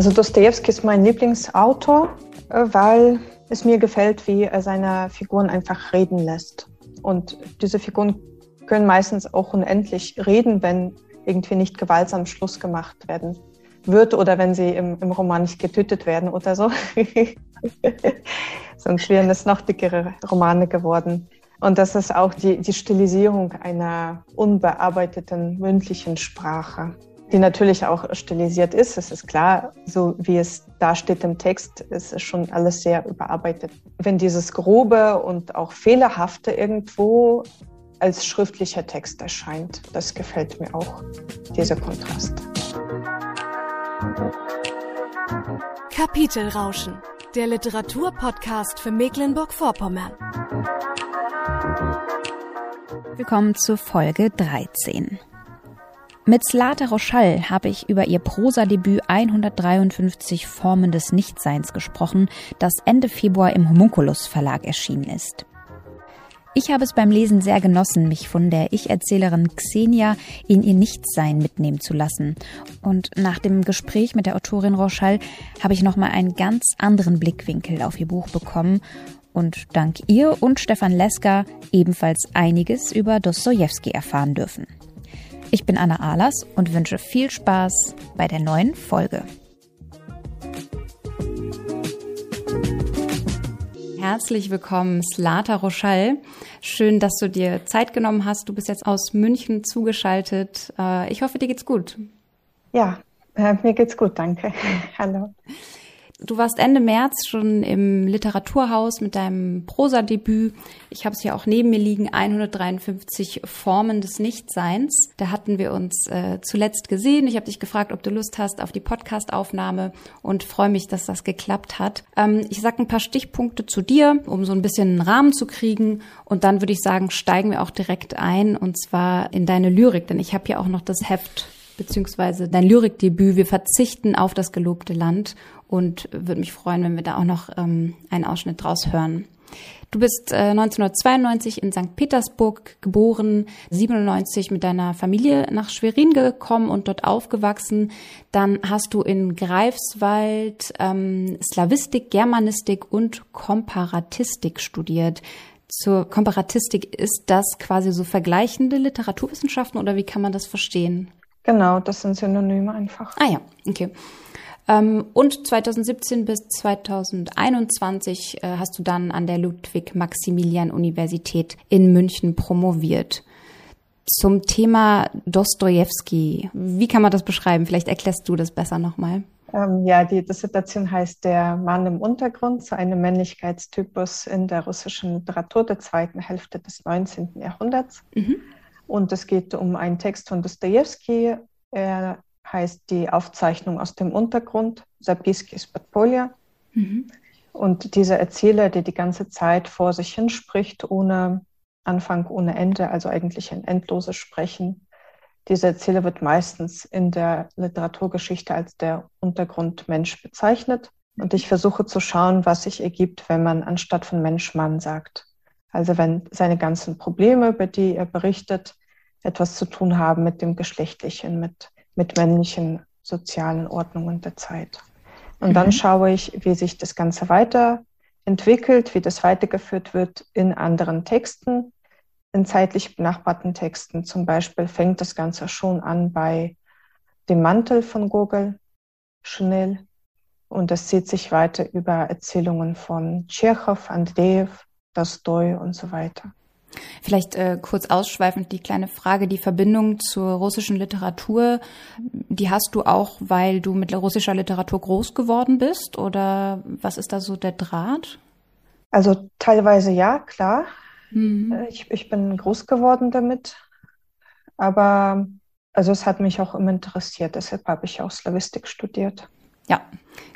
Also Dostoevsky ist mein Lieblingsautor, äh, weil es mir gefällt, wie er seine Figuren einfach reden lässt. Und diese Figuren können meistens auch unendlich reden, wenn irgendwie nicht gewaltsam Schluss gemacht werden wird oder wenn sie im, im Roman nicht getötet werden oder so. Sonst wären es noch dickere Romane geworden. Und das ist auch die, die Stilisierung einer unbearbeiteten mündlichen Sprache, die natürlich auch stilisiert ist. Es ist klar, so wie es da steht im Text, ist es schon alles sehr überarbeitet. Wenn dieses Grobe und auch Fehlerhafte irgendwo als schriftlicher Text erscheint, das gefällt mir auch, dieser Kontrast. Kapitelrauschen, der Literaturpodcast für Mecklenburg-Vorpommern. Willkommen zur Folge 13. Mit Slata Rochal habe ich über ihr Prosadebüt 153 Formen des Nichtseins gesprochen, das Ende Februar im Homunculus Verlag erschienen ist. Ich habe es beim Lesen sehr genossen, mich von der Ich-Erzählerin Xenia in ihr Nichtsein mitnehmen zu lassen. Und nach dem Gespräch mit der Autorin Rochal habe ich nochmal einen ganz anderen Blickwinkel auf ihr Buch bekommen und dank ihr und Stefan Leska ebenfalls einiges über Dostoevsky erfahren dürfen. Ich bin Anna Ahlers und wünsche viel Spaß bei der neuen Folge. Herzlich willkommen, Slata Rochal. Schön, dass du dir Zeit genommen hast. Du bist jetzt aus München zugeschaltet. Äh, ich hoffe, dir geht's gut. Ja, äh, mir geht's gut, danke. Hallo. Du warst Ende März schon im Literaturhaus mit deinem Prosadebüt. Ich habe es hier auch neben mir liegen, 153 Formen des Nichtseins. Da hatten wir uns äh, zuletzt gesehen. Ich habe dich gefragt, ob du Lust hast auf die Podcastaufnahme und freue mich, dass das geklappt hat. Ähm, ich sage ein paar Stichpunkte zu dir, um so ein bisschen einen Rahmen zu kriegen. Und dann würde ich sagen, steigen wir auch direkt ein und zwar in deine Lyrik, denn ich habe hier auch noch das Heft beziehungsweise dein Lyrikdebüt. Wir verzichten auf das gelobte Land und würde mich freuen, wenn wir da auch noch ähm, einen Ausschnitt draus hören. Du bist äh, 1992 in St. Petersburg geboren, 97 mit deiner Familie nach Schwerin gekommen und dort aufgewachsen. Dann hast du in Greifswald ähm, Slavistik, Germanistik und Komparatistik studiert. Zur Komparatistik ist das quasi so vergleichende Literaturwissenschaften oder wie kann man das verstehen? Genau, das sind Synonyme einfach. Ah ja, okay. Ähm, und 2017 bis 2021 äh, hast du dann an der Ludwig-Maximilian-Universität in München promoviert. Zum Thema Dostoevsky. Wie kann man das beschreiben? Vielleicht erklärst du das besser nochmal. Ähm, ja, die Dissertation heißt Der Mann im Untergrund, so ein Männlichkeitstypus in der russischen Literatur der zweiten Hälfte des 19. Jahrhunderts. Mhm. Und es geht um einen Text von Dostoevsky. Er heißt die Aufzeichnung aus dem Untergrund, Sapiskis Podpolja. Mhm. Und dieser Erzähler, der die ganze Zeit vor sich hin spricht, ohne Anfang, ohne Ende, also eigentlich ein endloses Sprechen. Dieser Erzähler wird meistens in der Literaturgeschichte als der Untergrundmensch bezeichnet. Und ich versuche zu schauen, was sich ergibt, wenn man anstatt von Mensch Mann sagt. Also wenn seine ganzen Probleme, über die er berichtet, etwas zu tun haben mit dem Geschlechtlichen, mit, mit männlichen sozialen Ordnungen der Zeit. Und mhm. dann schaue ich, wie sich das Ganze weiterentwickelt, wie das weitergeführt wird in anderen Texten, in zeitlich benachbarten Texten. Zum Beispiel fängt das Ganze schon an bei dem Mantel von Gogol, Chanel. Und das zieht sich weiter über Erzählungen von Tschechow, Andreev, Tolstoi und so weiter. Vielleicht äh, kurz ausschweifend die kleine Frage, die Verbindung zur russischen Literatur, die hast du auch, weil du mit russischer Literatur groß geworden bist oder was ist da so der Draht? Also teilweise ja, klar. Mhm. Äh, ich, ich bin groß geworden damit, aber also es hat mich auch immer interessiert, deshalb habe ich auch Slavistik studiert. Ja,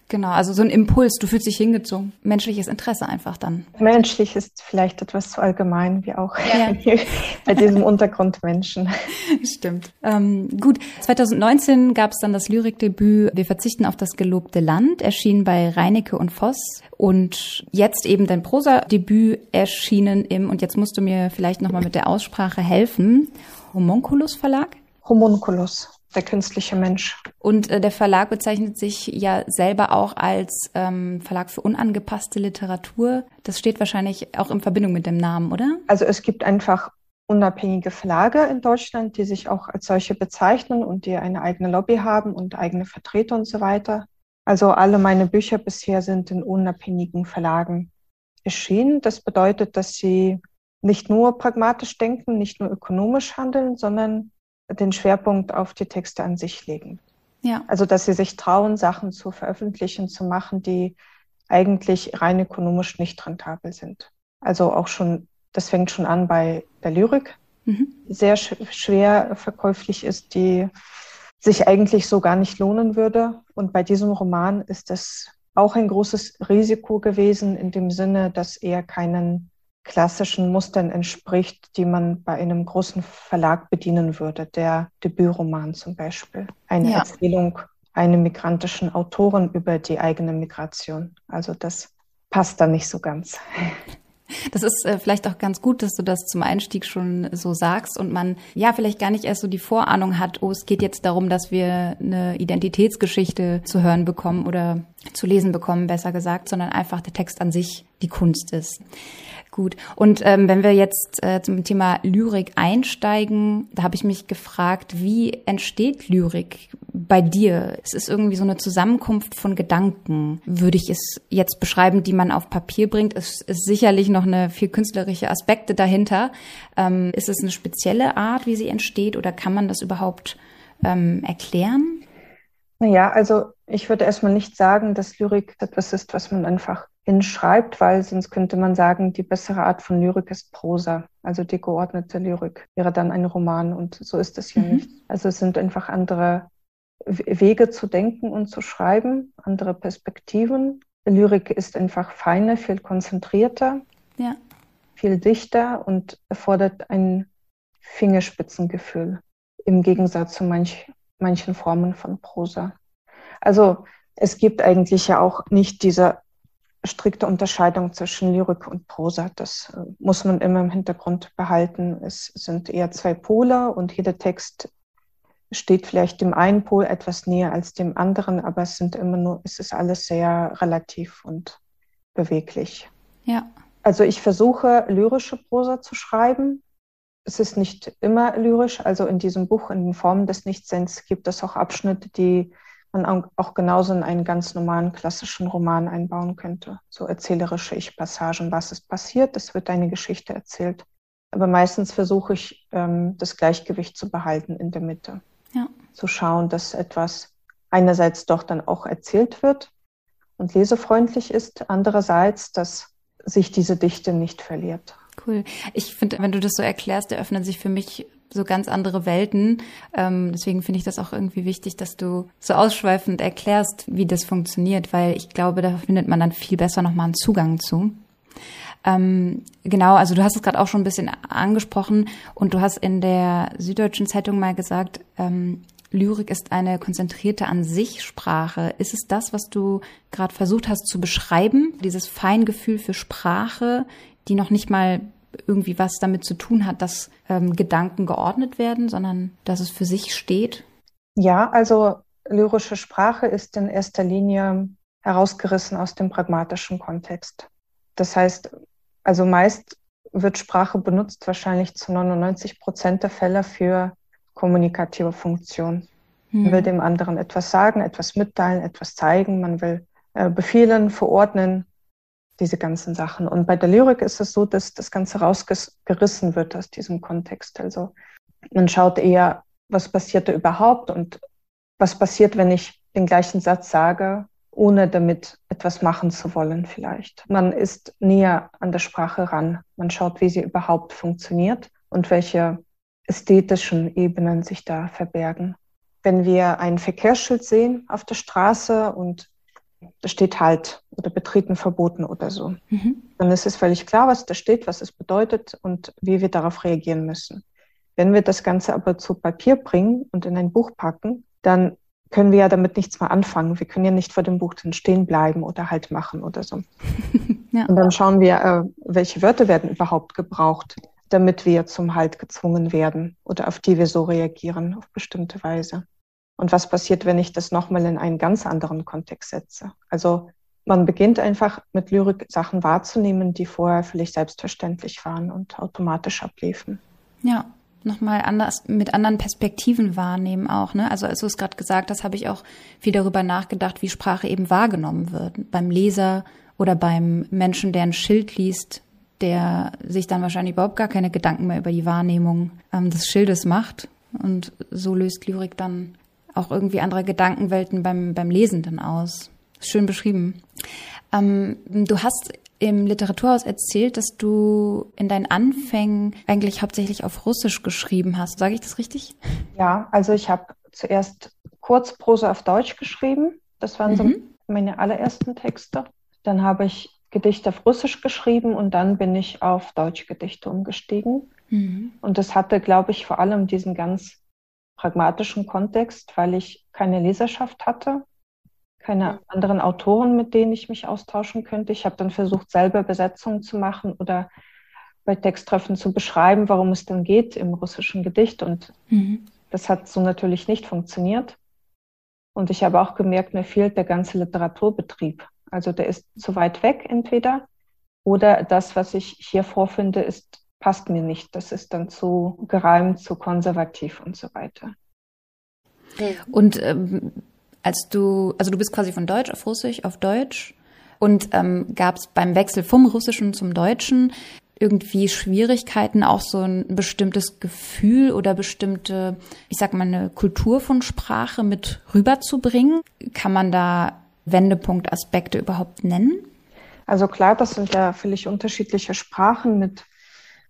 Genau, also so ein Impuls, du fühlst dich hingezogen. Menschliches Interesse einfach dann. Menschlich ist vielleicht etwas zu allgemein, wie auch ja. bei diesem Untergrundmenschen. Stimmt. Ähm, gut, 2019 gab es dann das Lyrikdebüt Wir verzichten auf das gelobte Land, erschienen bei Reinecke und Voss. Und jetzt eben dein Prosa-Debüt erschienen im, und jetzt musst du mir vielleicht nochmal mit der Aussprache helfen, Homunculus Verlag? Homunculus. Der künstliche Mensch. Und äh, der Verlag bezeichnet sich ja selber auch als ähm, Verlag für unangepasste Literatur. Das steht wahrscheinlich auch in Verbindung mit dem Namen, oder? Also es gibt einfach unabhängige Verlage in Deutschland, die sich auch als solche bezeichnen und die eine eigene Lobby haben und eigene Vertreter und so weiter. Also alle meine Bücher bisher sind in unabhängigen Verlagen erschienen. Das bedeutet, dass sie nicht nur pragmatisch denken, nicht nur ökonomisch handeln, sondern den Schwerpunkt auf die Texte an sich legen. Ja. Also, dass sie sich trauen, Sachen zu veröffentlichen, zu machen, die eigentlich rein ökonomisch nicht rentabel sind. Also auch schon, das fängt schon an bei der Lyrik, mhm. die sehr sch schwer verkäuflich ist, die sich eigentlich so gar nicht lohnen würde. Und bei diesem Roman ist das auch ein großes Risiko gewesen, in dem Sinne, dass er keinen klassischen Mustern entspricht, die man bei einem großen Verlag bedienen würde. Der Debütroman zum Beispiel. Eine ja. Erzählung einer migrantischen Autorin über die eigene Migration. Also das passt da nicht so ganz. Das ist äh, vielleicht auch ganz gut, dass du das zum Einstieg schon so sagst und man ja vielleicht gar nicht erst so die Vorahnung hat, oh, es geht jetzt darum, dass wir eine Identitätsgeschichte zu hören bekommen oder zu lesen bekommen, besser gesagt, sondern einfach der Text an sich die Kunst ist. Gut. Und ähm, wenn wir jetzt äh, zum Thema Lyrik einsteigen, da habe ich mich gefragt, wie entsteht Lyrik bei dir? Es ist irgendwie so eine Zusammenkunft von Gedanken, würde ich es jetzt beschreiben, die man auf Papier bringt. Es ist sicherlich noch eine viel künstlerische Aspekte dahinter. Ähm, ist es eine spezielle Art, wie sie entsteht, oder kann man das überhaupt ähm, erklären? Naja, also ich würde erstmal nicht sagen, dass Lyrik etwas ist, was man einfach hinschreibt, weil sonst könnte man sagen, die bessere Art von Lyrik ist Prosa. Also die geordnete Lyrik wäre dann ein Roman und so ist es ja mhm. nicht. Also es sind einfach andere Wege zu denken und zu schreiben, andere Perspektiven. Lyrik ist einfach feiner, viel konzentrierter, ja. viel dichter und erfordert ein Fingerspitzengefühl im Gegensatz zu manch, manchen Formen von Prosa. Also es gibt eigentlich ja auch nicht diese strikte Unterscheidung zwischen Lyrik und Prosa. Das äh, muss man immer im Hintergrund behalten. Es sind eher zwei Pole und jeder Text steht vielleicht dem einen Pol etwas näher als dem anderen, aber es sind immer nur, es ist alles sehr relativ und beweglich. Ja. Also ich versuche lyrische Prosa zu schreiben. Es ist nicht immer lyrisch. Also in diesem Buch, in den Formen des Nichtseins, gibt es auch Abschnitte, die man auch genauso in einen ganz normalen klassischen Roman einbauen könnte. So erzählerische Ich-Passagen, was ist passiert, es wird eine Geschichte erzählt. Aber meistens versuche ich, ähm, das Gleichgewicht zu behalten in der Mitte. Ja. Zu schauen, dass etwas einerseits doch dann auch erzählt wird und lesefreundlich ist, andererseits, dass sich diese Dichte nicht verliert. Cool. Ich finde, wenn du das so erklärst, eröffnen sich für mich so ganz andere Welten. Ähm, deswegen finde ich das auch irgendwie wichtig, dass du so ausschweifend erklärst, wie das funktioniert, weil ich glaube, da findet man dann viel besser nochmal einen Zugang zu. Ähm, genau, also du hast es gerade auch schon ein bisschen angesprochen und du hast in der Süddeutschen Zeitung mal gesagt, ähm, Lyrik ist eine konzentrierte an sich Sprache. Ist es das, was du gerade versucht hast zu beschreiben? Dieses Feingefühl für Sprache, die noch nicht mal irgendwie was damit zu tun hat, dass ähm, Gedanken geordnet werden, sondern dass es für sich steht? Ja, also lyrische Sprache ist in erster Linie herausgerissen aus dem pragmatischen Kontext. Das heißt, also meist wird Sprache benutzt, wahrscheinlich zu 99 Prozent der Fälle für kommunikative Funktion. Man will hm. dem anderen etwas sagen, etwas mitteilen, etwas zeigen, man will äh, befehlen, verordnen, diese ganzen Sachen. Und bei der Lyrik ist es so, dass das Ganze rausgerissen wird aus diesem Kontext. Also man schaut eher, was passiert da überhaupt und was passiert, wenn ich den gleichen Satz sage, ohne damit etwas machen zu wollen vielleicht. Man ist näher an der Sprache ran. Man schaut, wie sie überhaupt funktioniert und welche ästhetischen Ebenen sich da verbergen. Wenn wir ein Verkehrsschild sehen auf der Straße und steht halt oder betreten verboten oder so. Mhm. Dann ist es völlig klar, was da steht, was es bedeutet und wie wir darauf reagieren müssen. Wenn wir das Ganze aber zu Papier bringen und in ein Buch packen, dann können wir ja damit nichts mehr anfangen. Wir können ja nicht vor dem Buch dann stehen bleiben oder halt machen oder so. ja. Und dann schauen wir, äh, welche Wörter werden überhaupt gebraucht, damit wir zum Halt gezwungen werden oder auf die wir so reagieren auf bestimmte Weise. Und was passiert, wenn ich das nochmal in einen ganz anderen Kontext setze? Also man beginnt einfach mit Lyrik Sachen wahrzunehmen, die vorher vielleicht selbstverständlich waren und automatisch abliefen. Ja, nochmal anders mit anderen Perspektiven wahrnehmen auch. Ne? Also als du es gerade gesagt hast, habe ich auch viel darüber nachgedacht, wie Sprache eben wahrgenommen wird. Beim Leser oder beim Menschen, der ein Schild liest, der sich dann wahrscheinlich überhaupt gar keine Gedanken mehr über die Wahrnehmung ähm, des Schildes macht. Und so löst Lyrik dann auch irgendwie andere Gedankenwelten beim, beim Lesenden aus. Schön beschrieben. Ähm, du hast im Literaturhaus erzählt, dass du in deinen Anfängen eigentlich hauptsächlich auf Russisch geschrieben hast. Sage ich das richtig? Ja, also ich habe zuerst Kurzprosa auf Deutsch geschrieben. Das waren mhm. so meine allerersten Texte. Dann habe ich Gedichte auf Russisch geschrieben und dann bin ich auf Deutschgedichte umgestiegen. Mhm. Und das hatte, glaube ich, vor allem diesen ganz pragmatischen Kontext, weil ich keine Leserschaft hatte keine anderen Autoren, mit denen ich mich austauschen könnte. Ich habe dann versucht, selber Besetzungen zu machen oder bei Texttreffen zu beschreiben, warum es dann geht im russischen Gedicht. Und mhm. das hat so natürlich nicht funktioniert. Und ich habe auch gemerkt, mir fehlt der ganze Literaturbetrieb. Also der ist zu weit weg entweder oder das, was ich hier vorfinde, ist, passt mir nicht. Das ist dann zu gereimt, zu konservativ und so weiter. Und ähm, als du, also du bist quasi von Deutsch auf Russisch auf Deutsch und ähm, gab es beim Wechsel vom Russischen zum Deutschen irgendwie Schwierigkeiten, auch so ein bestimmtes Gefühl oder bestimmte, ich sag mal, eine Kultur von Sprache mit rüberzubringen? Kann man da Wendepunktaspekte überhaupt nennen? Also klar, das sind ja völlig unterschiedliche Sprachen mit,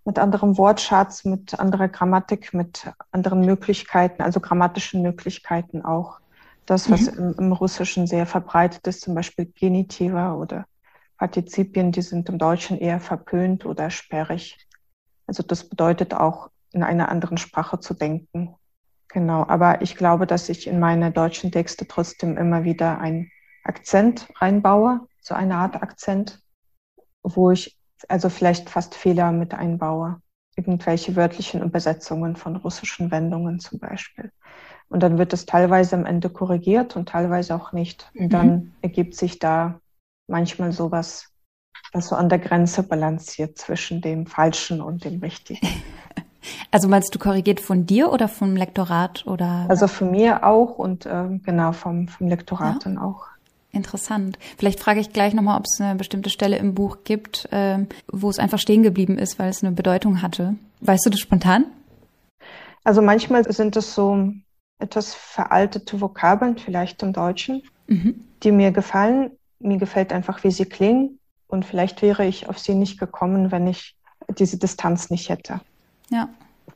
mit anderem Wortschatz, mit anderer Grammatik, mit anderen Möglichkeiten, also grammatischen Möglichkeiten auch. Das, was mhm. im, im, Russischen sehr verbreitet ist, zum Beispiel Genitiva oder Partizipien, die sind im Deutschen eher verpönt oder sperrig. Also das bedeutet auch, in einer anderen Sprache zu denken. Genau, aber ich glaube, dass ich in meine deutschen Texte trotzdem immer wieder einen Akzent reinbaue, so eine Art Akzent, wo ich also vielleicht fast Fehler mit einbaue. Irgendwelche wörtlichen Übersetzungen von russischen Wendungen zum Beispiel. Und dann wird es teilweise am Ende korrigiert und teilweise auch nicht. Und dann mhm. ergibt sich da manchmal sowas, das so an der Grenze balanciert zwischen dem Falschen und dem Richtigen. Also meinst du korrigiert von dir oder vom Lektorat oder? Also von mir auch und äh, genau vom, vom Lektorat ja. dann auch. Interessant. Vielleicht frage ich gleich nochmal, ob es eine bestimmte Stelle im Buch gibt, äh, wo es einfach stehen geblieben ist, weil es eine Bedeutung hatte. Weißt du das spontan? Also manchmal sind es so etwas veraltete Vokabeln, vielleicht im Deutschen, mhm. die mir gefallen. Mir gefällt einfach, wie sie klingen. Und vielleicht wäre ich auf sie nicht gekommen, wenn ich diese Distanz nicht hätte. Ja.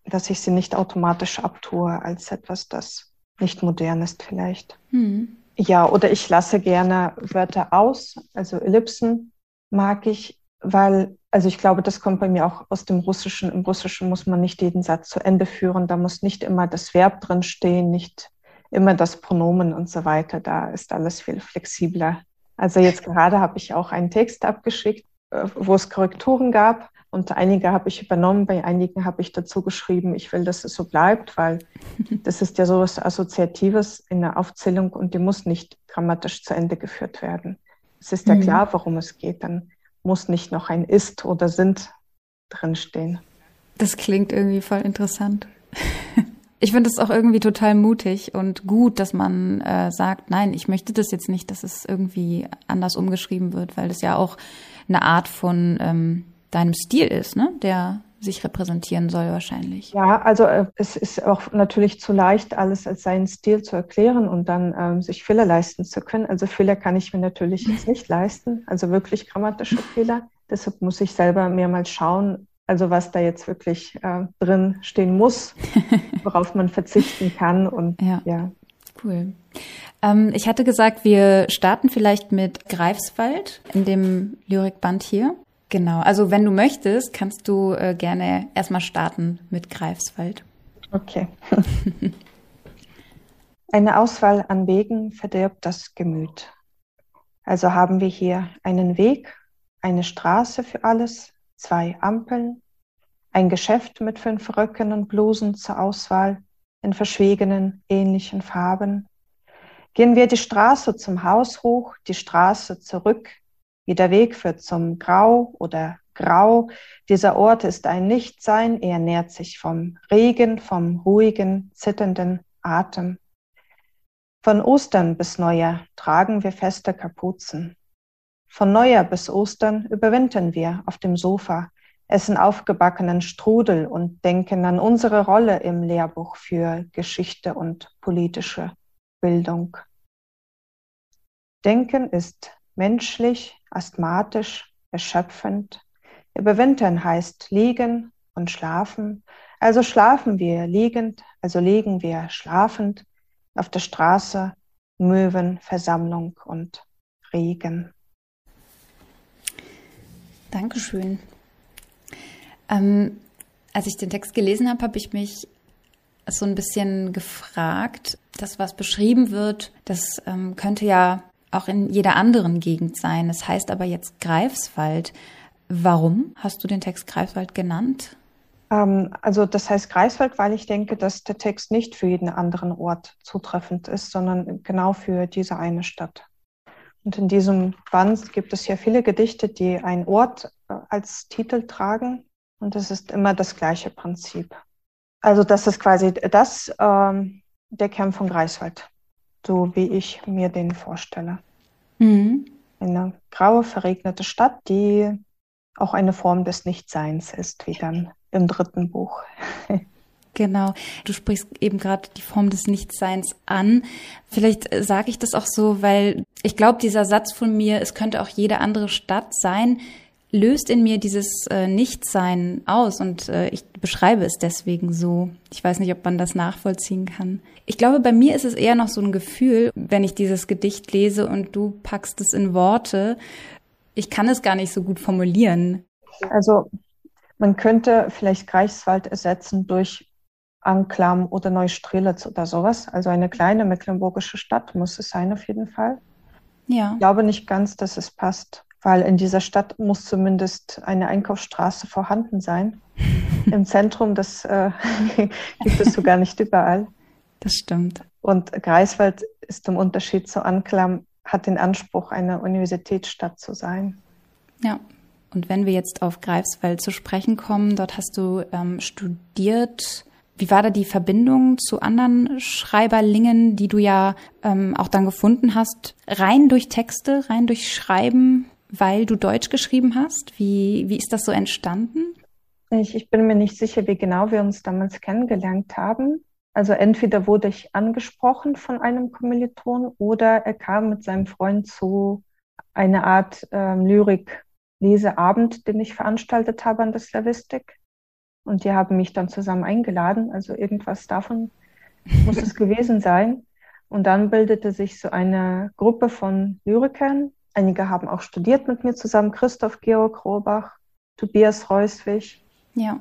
Dass ich sie nicht automatisch abtue als etwas, das nicht modern ist vielleicht. Mhm. Ja, oder ich lasse gerne Wörter aus. Also Ellipsen mag ich, weil also ich glaube, das kommt bei mir auch aus dem Russischen. Im Russischen muss man nicht jeden Satz zu Ende führen. Da muss nicht immer das Verb drin stehen, nicht immer das Pronomen und so weiter. Da ist alles viel flexibler. Also jetzt gerade habe ich auch einen Text abgeschickt, äh, wo es Korrekturen gab. Und einige habe ich übernommen, bei einigen habe ich dazu geschrieben, ich will, dass es so bleibt, weil das ist ja so was Assoziatives in der Aufzählung und die muss nicht grammatisch zu Ende geführt werden. Es ist ja mhm. klar, worum es geht. Dann muss nicht noch ein ist oder sind drinstehen. Das klingt irgendwie voll interessant. Ich finde es auch irgendwie total mutig und gut, dass man äh, sagt, nein, ich möchte das jetzt nicht, dass es irgendwie anders umgeschrieben wird, weil das ja auch eine Art von ähm, deinem Stil ist, ne? Der sich repräsentieren soll wahrscheinlich. Ja, also äh, es ist auch natürlich zu leicht, alles als seinen Stil zu erklären und dann ähm, sich Fehler leisten zu können. Also Fehler kann ich mir natürlich jetzt nicht leisten, also wirklich grammatische Fehler. Deshalb muss ich selber mehrmals schauen, also was da jetzt wirklich äh, drin stehen muss, worauf man verzichten kann und ja. ja. Cool. Ähm, ich hatte gesagt, wir starten vielleicht mit Greifswald in dem Lyrikband hier. Genau, also wenn du möchtest, kannst du äh, gerne erstmal starten mit Greifswald. Okay. Eine Auswahl an Wegen verdirbt das Gemüt. Also haben wir hier einen Weg, eine Straße für alles, zwei Ampeln, ein Geschäft mit fünf Röcken und Blusen zur Auswahl, in verschwiegenen, ähnlichen Farben. Gehen wir die Straße zum Haus hoch, die Straße zurück, wie der Weg führt zum Grau oder Grau. Dieser Ort ist ein Nichtsein, er nährt sich vom Regen, vom ruhigen, zitternden Atem. Von Ostern bis Neujahr tragen wir feste Kapuzen. Von Neujahr bis Ostern überwintern wir auf dem Sofa, essen aufgebackenen Strudel und denken an unsere Rolle im Lehrbuch für Geschichte und politische Bildung. Denken ist menschlich, asthmatisch, erschöpfend. Überwintern heißt liegen und schlafen. Also schlafen wir liegend, also liegen wir schlafend auf der Straße, Möwen, Versammlung und Regen. Dankeschön. Ähm, als ich den Text gelesen habe, habe ich mich so ein bisschen gefragt, das, was beschrieben wird, das ähm, könnte ja auch in jeder anderen Gegend sein. Das heißt aber jetzt Greifswald. Warum hast du den Text Greifswald genannt? Ähm, also das heißt Greifswald, weil ich denke, dass der Text nicht für jeden anderen Ort zutreffend ist, sondern genau für diese eine Stadt. Und in diesem Band gibt es ja viele Gedichte, die einen Ort äh, als Titel tragen. Und es ist immer das gleiche Prinzip. Also das ist quasi das, ähm, der Kern von Greifswald, so wie ich mir den vorstelle. Mhm. Eine graue, verregnete Stadt, die auch eine Form des Nichtseins ist, wie dann im dritten Buch. Genau. Du sprichst eben gerade die Form des Nichtseins an. Vielleicht äh, sage ich das auch so, weil ich glaube, dieser Satz von mir, es könnte auch jede andere Stadt sein, löst in mir dieses äh, Nichtsein aus und äh, ich beschreibe es deswegen so. Ich weiß nicht, ob man das nachvollziehen kann. Ich glaube, bei mir ist es eher noch so ein Gefühl, wenn ich dieses Gedicht lese und du packst es in Worte. Ich kann es gar nicht so gut formulieren. Also man könnte vielleicht Greifswald ersetzen durch Anklam oder Neustrelitz oder sowas. Also eine kleine mecklenburgische Stadt muss es sein auf jeden Fall. Ja. Ich glaube nicht ganz, dass es passt weil in dieser Stadt muss zumindest eine Einkaufsstraße vorhanden sein. Im Zentrum, das äh, gibt es sogar nicht überall. Das stimmt. Und Greifswald ist im Unterschied zu Anklam, hat den Anspruch, eine Universitätsstadt zu sein. Ja. Und wenn wir jetzt auf Greifswald zu sprechen kommen, dort hast du ähm, studiert. Wie war da die Verbindung zu anderen Schreiberlingen, die du ja ähm, auch dann gefunden hast? Rein durch Texte, rein durch Schreiben? Weil du Deutsch geschrieben hast? Wie, wie ist das so entstanden? Ich, ich bin mir nicht sicher, wie genau wir uns damals kennengelernt haben. Also entweder wurde ich angesprochen von einem Kommiliton oder er kam mit seinem Freund zu einer Art ähm, Lyrik-Leseabend, den ich veranstaltet habe an der Slavistik. Und die haben mich dann zusammen eingeladen. Also irgendwas davon muss es gewesen sein. Und dann bildete sich so eine Gruppe von Lyrikern, Einige haben auch studiert mit mir zusammen. Christoph Georg Rohbach, Tobias Reuswig. Ja.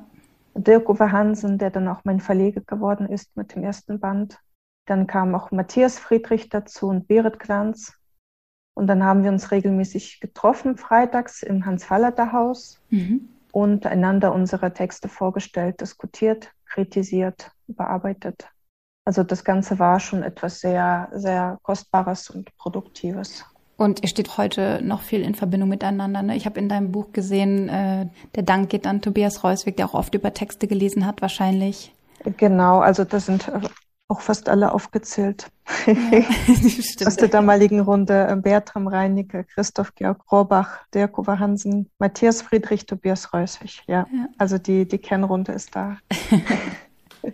Dirk Uwe Hansen, der dann auch mein Verleger geworden ist mit dem ersten Band. Dann kam auch Matthias Friedrich dazu und Berit Glanz. Und dann haben wir uns regelmäßig getroffen, freitags im Hans-Fallader-Haus mhm. und einander unsere Texte vorgestellt, diskutiert, kritisiert, bearbeitet. Also das Ganze war schon etwas sehr, sehr Kostbares und Produktives. Und ihr steht heute noch viel in Verbindung miteinander. Ne? Ich habe in deinem Buch gesehen, äh, der Dank geht an Tobias Reuswig, der auch oft über Texte gelesen hat, wahrscheinlich. Genau, also da sind äh, auch fast alle aufgezählt. Ja, Aus der damaligen Runde äh, Bertram Reinicke, Christoph Georg Rohrbach, Dirk Uwe Hansen, Matthias Friedrich, Tobias Reuswig. Ja, ja. also die, die Kernrunde ist da.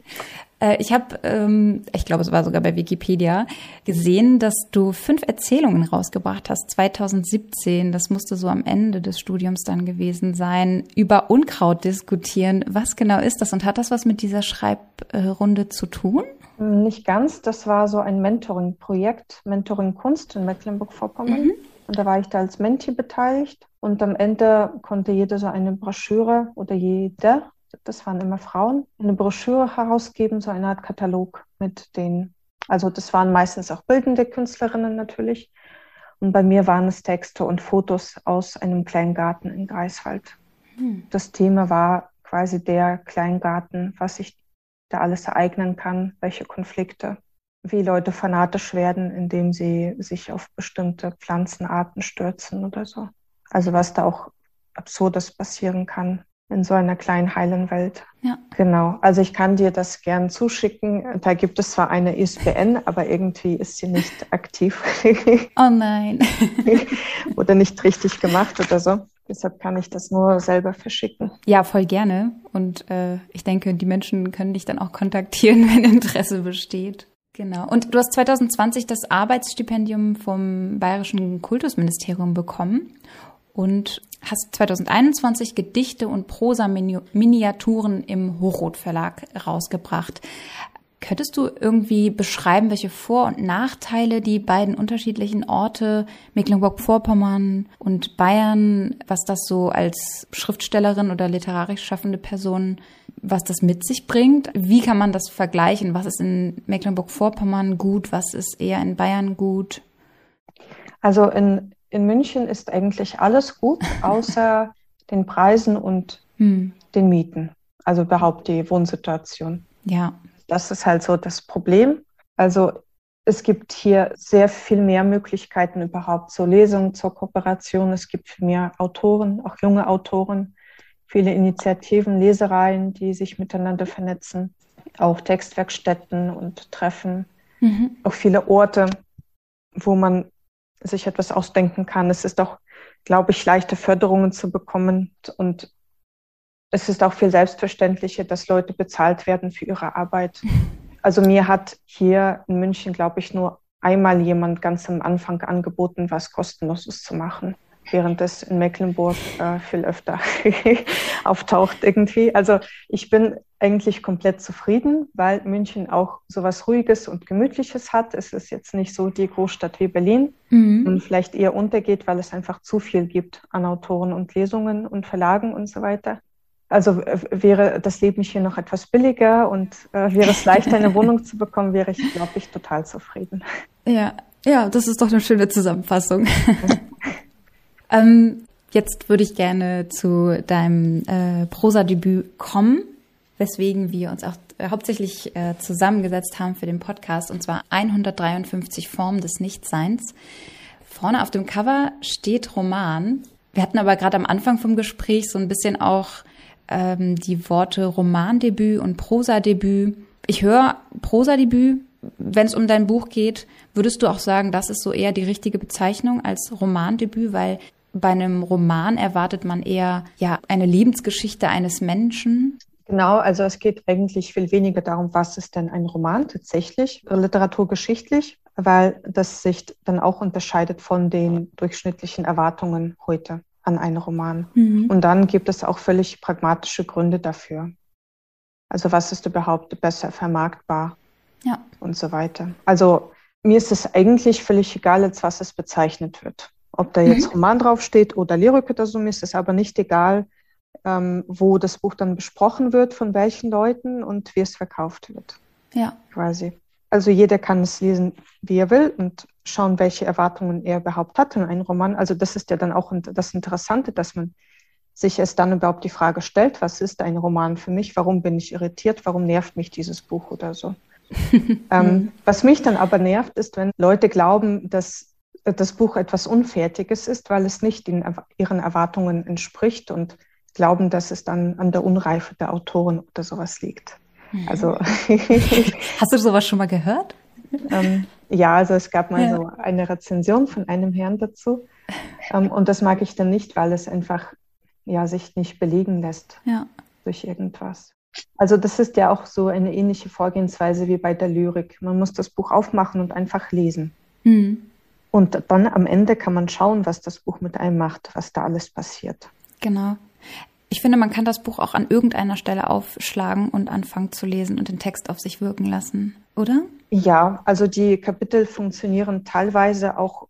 Äh, ich habe, ähm, ich glaube, es war sogar bei Wikipedia, gesehen, dass du fünf Erzählungen rausgebracht hast, 2017. Das musste so am Ende des Studiums dann gewesen sein. Über Unkraut diskutieren. Was genau ist das und hat das was mit dieser Schreibrunde zu tun? Nicht ganz. Das war so ein Mentoring-Projekt, Mentoring Kunst in Mecklenburg-Vorpommern. Mhm. Und da war ich da als Menti beteiligt. Und am Ende konnte jeder so eine Broschüre oder jeder das waren immer Frauen, eine Broschüre herausgeben, so eine Art Katalog mit den, also das waren meistens auch bildende Künstlerinnen natürlich. Und bei mir waren es Texte und Fotos aus einem Kleingarten in Greifswald. Hm. Das Thema war quasi der Kleingarten, was ich da alles ereignen kann, welche Konflikte, wie Leute fanatisch werden, indem sie sich auf bestimmte Pflanzenarten stürzen oder so. Also was da auch Absurdes passieren kann in so einer kleinen heilen Welt. Ja. Genau. Also ich kann dir das gern zuschicken. Da gibt es zwar eine ISBN, aber irgendwie ist sie nicht aktiv. Oh nein. oder nicht richtig gemacht oder so. Deshalb kann ich das nur selber verschicken. Ja, voll gerne. Und äh, ich denke, die Menschen können dich dann auch kontaktieren, wenn Interesse besteht. Genau. Und du hast 2020 das Arbeitsstipendium vom Bayerischen Kultusministerium bekommen und hast 2021 Gedichte und Prosa-Miniaturen im Hochrot Verlag rausgebracht. Könntest du irgendwie beschreiben, welche Vor- und Nachteile die beiden unterschiedlichen Orte, Mecklenburg-Vorpommern und Bayern, was das so als Schriftstellerin oder literarisch schaffende Person, was das mit sich bringt? Wie kann man das vergleichen? Was ist in Mecklenburg-Vorpommern gut? Was ist eher in Bayern gut? Also in, in München ist eigentlich alles gut, außer den Preisen und hm. den Mieten. Also überhaupt die Wohnsituation. Ja. Das ist halt so das Problem. Also es gibt hier sehr viel mehr Möglichkeiten überhaupt zur Lesung, zur Kooperation. Es gibt viel mehr Autoren, auch junge Autoren, viele Initiativen, Lesereien, die sich miteinander vernetzen, auch Textwerkstätten und Treffen, mhm. auch viele Orte, wo man sich etwas ausdenken kann. Es ist auch, glaube ich, leichter Förderungen zu bekommen und es ist auch viel selbstverständlicher, dass Leute bezahlt werden für ihre Arbeit. Also mir hat hier in München, glaube ich, nur einmal jemand ganz am Anfang angeboten, was kostenloses zu machen, während es in Mecklenburg äh, viel öfter auftaucht irgendwie. Also ich bin eigentlich komplett zufrieden, weil München auch so was Ruhiges und Gemütliches hat. Es ist jetzt nicht so die Großstadt wie Berlin mhm. und vielleicht eher untergeht, weil es einfach zu viel gibt an Autoren und Lesungen und Verlagen und so weiter. Also wäre das Leben hier noch etwas billiger und äh, wäre es leichter, eine Wohnung zu bekommen, wäre ich, glaube ich, total zufrieden. Ja, ja, das ist doch eine schöne Zusammenfassung. ähm, jetzt würde ich gerne zu deinem äh, Prosa-Debüt kommen, weswegen wir uns auch äh, hauptsächlich äh, zusammengesetzt haben für den Podcast, und zwar 153 Formen des Nichtseins. Vorne auf dem Cover steht Roman. Wir hatten aber gerade am Anfang vom Gespräch so ein bisschen auch ähm, die Worte Romandebüt und Prosadebüt. Ich höre Prosadebüt, wenn es um dein Buch geht. Würdest du auch sagen, das ist so eher die richtige Bezeichnung als Romandebüt, weil bei einem Roman erwartet man eher ja eine Lebensgeschichte eines Menschen. Genau, also es geht eigentlich viel weniger darum, was ist denn ein Roman tatsächlich, literaturgeschichtlich, weil das sich dann auch unterscheidet von den durchschnittlichen Erwartungen heute an einen Roman. Mhm. Und dann gibt es auch völlig pragmatische Gründe dafür. Also was ist überhaupt besser vermarktbar ja. und so weiter. Also mir ist es eigentlich völlig egal, als was es bezeichnet wird. Ob da jetzt mhm. Roman draufsteht oder Lyrik oder so, mir ist es aber nicht egal, ähm, wo das Buch dann besprochen wird, von welchen Leuten und wie es verkauft wird. Ja. Quasi. Also jeder kann es lesen, wie er will und schauen, welche Erwartungen er überhaupt hat in einem Roman. Also das ist ja dann auch das Interessante, dass man sich erst dann überhaupt die Frage stellt, was ist ein Roman für mich? Warum bin ich irritiert? Warum nervt mich dieses Buch oder so? ähm, was mich dann aber nervt, ist, wenn Leute glauben, dass das Buch etwas Unfertiges ist, weil es nicht in ihren Erwartungen entspricht und glauben, dass es dann an der Unreife der Autoren oder sowas liegt. Mhm. Also Hast du sowas schon mal gehört? Ähm, ja, also es gab mal ja. so eine Rezension von einem Herrn dazu. Ähm, und das mag ich dann nicht, weil es einfach ja, sich nicht belegen lässt ja. durch irgendwas. Also das ist ja auch so eine ähnliche Vorgehensweise wie bei der Lyrik. Man muss das Buch aufmachen und einfach lesen. Mhm. Und dann am Ende kann man schauen, was das Buch mit einem macht, was da alles passiert. Genau. Ich finde, man kann das Buch auch an irgendeiner Stelle aufschlagen und anfangen zu lesen und den Text auf sich wirken lassen, oder? Ja, also die Kapitel funktionieren teilweise auch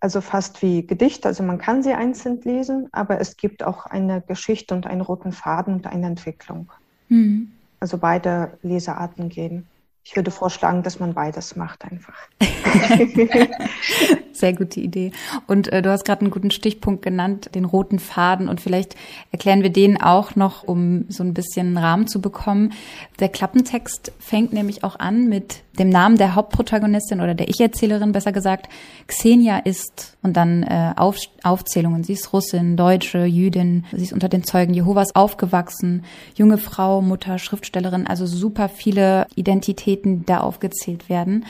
also fast wie Gedicht. Also man kann sie einzeln lesen, aber es gibt auch eine Geschichte und einen roten Faden und eine Entwicklung. Mhm. Also beide Lesearten gehen. Ich würde vorschlagen, dass man beides macht einfach. Sehr gute Idee. Und äh, du hast gerade einen guten Stichpunkt genannt, den roten Faden. Und vielleicht erklären wir den auch noch, um so ein bisschen einen Rahmen zu bekommen. Der Klappentext fängt nämlich auch an mit dem Namen der Hauptprotagonistin oder der Ich-Erzählerin, besser gesagt. Xenia ist und dann äh, Auf, Aufzählungen. Sie ist Russin, Deutsche, Jüdin. Sie ist unter den Zeugen Jehovas aufgewachsen. Junge Frau, Mutter, Schriftstellerin. Also super viele Identitäten, die da aufgezählt werden.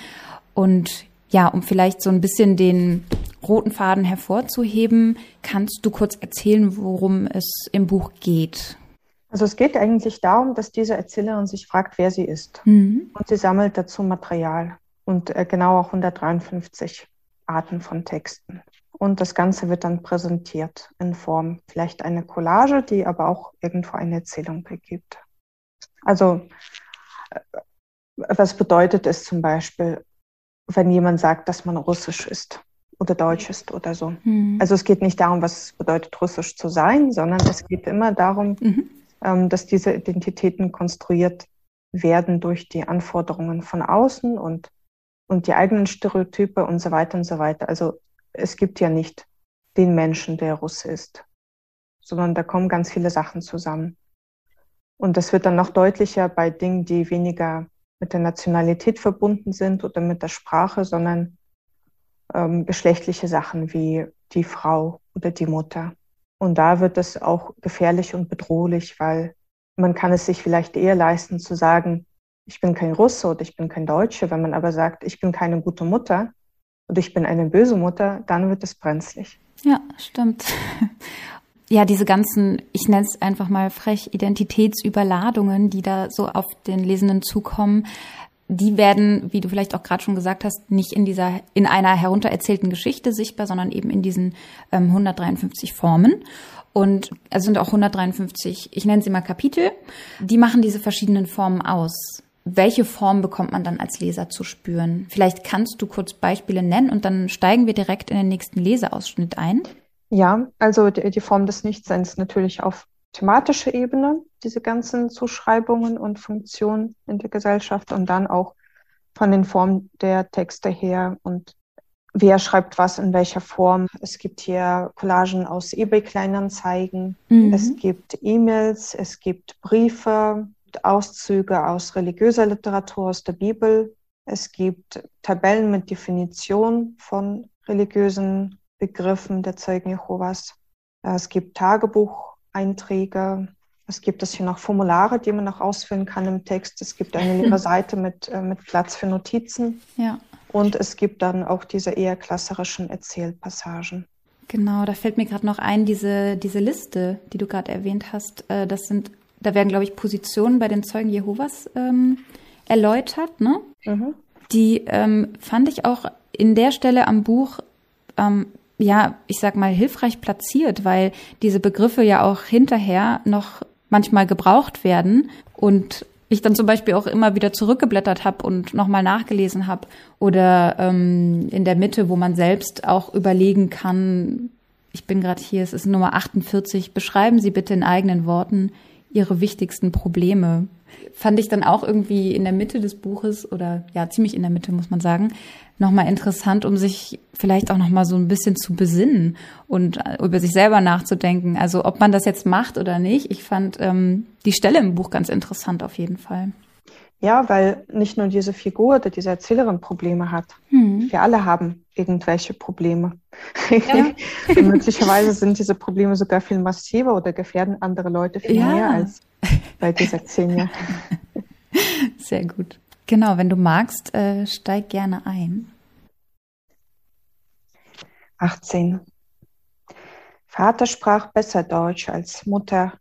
Und ja, um vielleicht so ein bisschen den roten Faden hervorzuheben, kannst du kurz erzählen, worum es im Buch geht? Also es geht eigentlich darum, dass diese Erzählerin sich fragt, wer sie ist. Mhm. Und sie sammelt dazu Material und äh, genau auch 153 Arten von Texten. Und das Ganze wird dann präsentiert in Form vielleicht eine Collage, die aber auch irgendwo eine Erzählung begibt. Also äh, was bedeutet es zum Beispiel, wenn jemand sagt, dass man russisch ist oder deutsch ist oder so. Mhm. Also es geht nicht darum, was es bedeutet, russisch zu sein, sondern es geht immer darum, mhm. ähm, dass diese Identitäten konstruiert werden durch die Anforderungen von außen und, und die eigenen Stereotype und so weiter und so weiter. Also es gibt ja nicht den Menschen, der Russe ist, sondern da kommen ganz viele Sachen zusammen. Und das wird dann noch deutlicher bei Dingen, die weniger mit der Nationalität verbunden sind oder mit der Sprache, sondern ähm, geschlechtliche Sachen wie die Frau oder die Mutter. Und da wird es auch gefährlich und bedrohlich, weil man kann es sich vielleicht eher leisten zu sagen, ich bin kein Russe oder ich bin kein Deutsche. Wenn man aber sagt, ich bin keine gute Mutter oder ich bin eine böse Mutter, dann wird es brenzlig. Ja, stimmt ja, diese ganzen, ich nenne es einfach mal frech, Identitätsüberladungen, die da so auf den Lesenden zukommen, die werden, wie du vielleicht auch gerade schon gesagt hast, nicht in dieser, in einer heruntererzählten Geschichte sichtbar, sondern eben in diesen ähm, 153 Formen. Und es sind auch 153, ich nenne sie mal Kapitel, die machen diese verschiedenen Formen aus. Welche Form bekommt man dann als Leser zu spüren? Vielleicht kannst du kurz Beispiele nennen und dann steigen wir direkt in den nächsten Leseausschnitt ein. Ja, also die, die Form des Nichtseins natürlich auf thematischer Ebene, diese ganzen Zuschreibungen und Funktionen in der Gesellschaft und dann auch von den Formen der Texte her und wer schreibt was in welcher Form. Es gibt hier Collagen aus eBay-Kleinanzeigen, mhm. es gibt E-Mails, es gibt Briefe, Auszüge aus religiöser Literatur, aus der Bibel. Es gibt Tabellen mit Definition von religiösen Begriffen der Zeugen Jehovas. Es gibt Tagebucheinträge. Es gibt es hier noch Formulare, die man noch ausfüllen kann im Text. Es gibt eine leere Seite mit, äh, mit Platz für Notizen. Ja. Und es gibt dann auch diese eher klasserischen Erzählpassagen. Genau, da fällt mir gerade noch ein, diese, diese Liste, die du gerade erwähnt hast. Äh, das sind, da werden, glaube ich, Positionen bei den Zeugen Jehovas ähm, erläutert, ne? Mhm. Die ähm, fand ich auch in der Stelle am Buch ähm, ja, ich sag mal, hilfreich platziert, weil diese Begriffe ja auch hinterher noch manchmal gebraucht werden und ich dann zum Beispiel auch immer wieder zurückgeblättert habe und nochmal nachgelesen habe oder ähm, in der Mitte, wo man selbst auch überlegen kann, ich bin gerade hier, es ist Nummer 48, beschreiben Sie bitte in eigenen Worten Ihre wichtigsten Probleme. Fand ich dann auch irgendwie in der Mitte des Buches oder ja, ziemlich in der Mitte, muss man sagen, nochmal interessant, um sich vielleicht auch nochmal so ein bisschen zu besinnen und äh, über sich selber nachzudenken. Also ob man das jetzt macht oder nicht. Ich fand ähm, die Stelle im Buch ganz interessant auf jeden Fall. Ja, weil nicht nur diese Figur oder diese Erzählerin Probleme hat. Hm. Wir alle haben irgendwelche Probleme. Ja. möglicherweise sind diese Probleme sogar viel massiver oder gefährden andere Leute viel ja. mehr als bei dieser Xenia. Sehr gut. Genau, wenn du magst, äh, steig gerne ein. 18. Vater sprach besser Deutsch als Mutter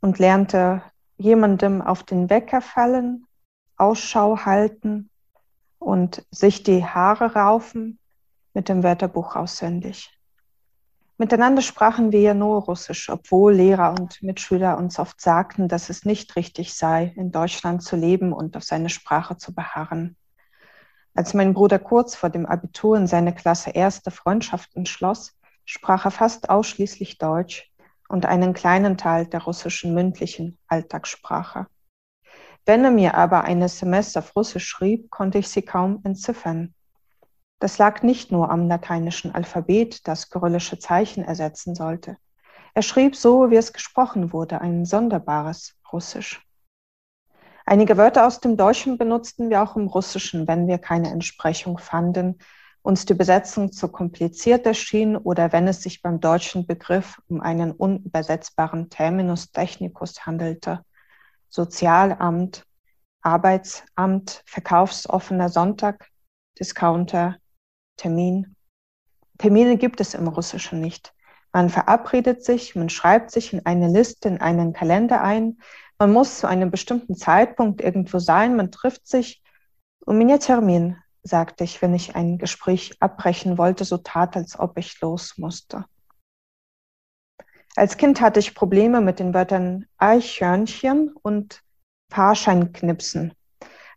und lernte jemandem auf den Wecker fallen, Ausschau halten und sich die Haare raufen mit dem Wörterbuch auswendig. Miteinander sprachen wir ja nur Russisch, obwohl Lehrer und Mitschüler uns oft sagten, dass es nicht richtig sei, in Deutschland zu leben und auf seine Sprache zu beharren. Als mein Bruder kurz vor dem Abitur in seine Klasse erste Freundschaften schloss, sprach er fast ausschließlich Deutsch und einen kleinen Teil der russischen mündlichen Alltagssprache. Wenn er mir aber eine Semester auf Russisch schrieb, konnte ich sie kaum entziffern. Das lag nicht nur am lateinischen Alphabet, das kyrillische Zeichen ersetzen sollte. Er schrieb so, wie es gesprochen wurde, ein sonderbares Russisch. Einige Wörter aus dem Deutschen benutzten wir auch im Russischen, wenn wir keine Entsprechung fanden, uns die Besetzung zu kompliziert erschien oder wenn es sich beim deutschen Begriff um einen unübersetzbaren Terminus technicus handelte. Sozialamt, Arbeitsamt, verkaufsoffener Sonntag, Discounter, Termin. Termine gibt es im Russischen nicht. Man verabredet sich, man schreibt sich in eine Liste, in einen Kalender ein. Man muss zu einem bestimmten Zeitpunkt irgendwo sein. Man trifft sich. Um меня Termin, sagte ich, wenn ich ein Gespräch abbrechen wollte, so tat, als ob ich los musste. Als Kind hatte ich Probleme mit den Wörtern Eichhörnchen und Fahrscheinknipsen.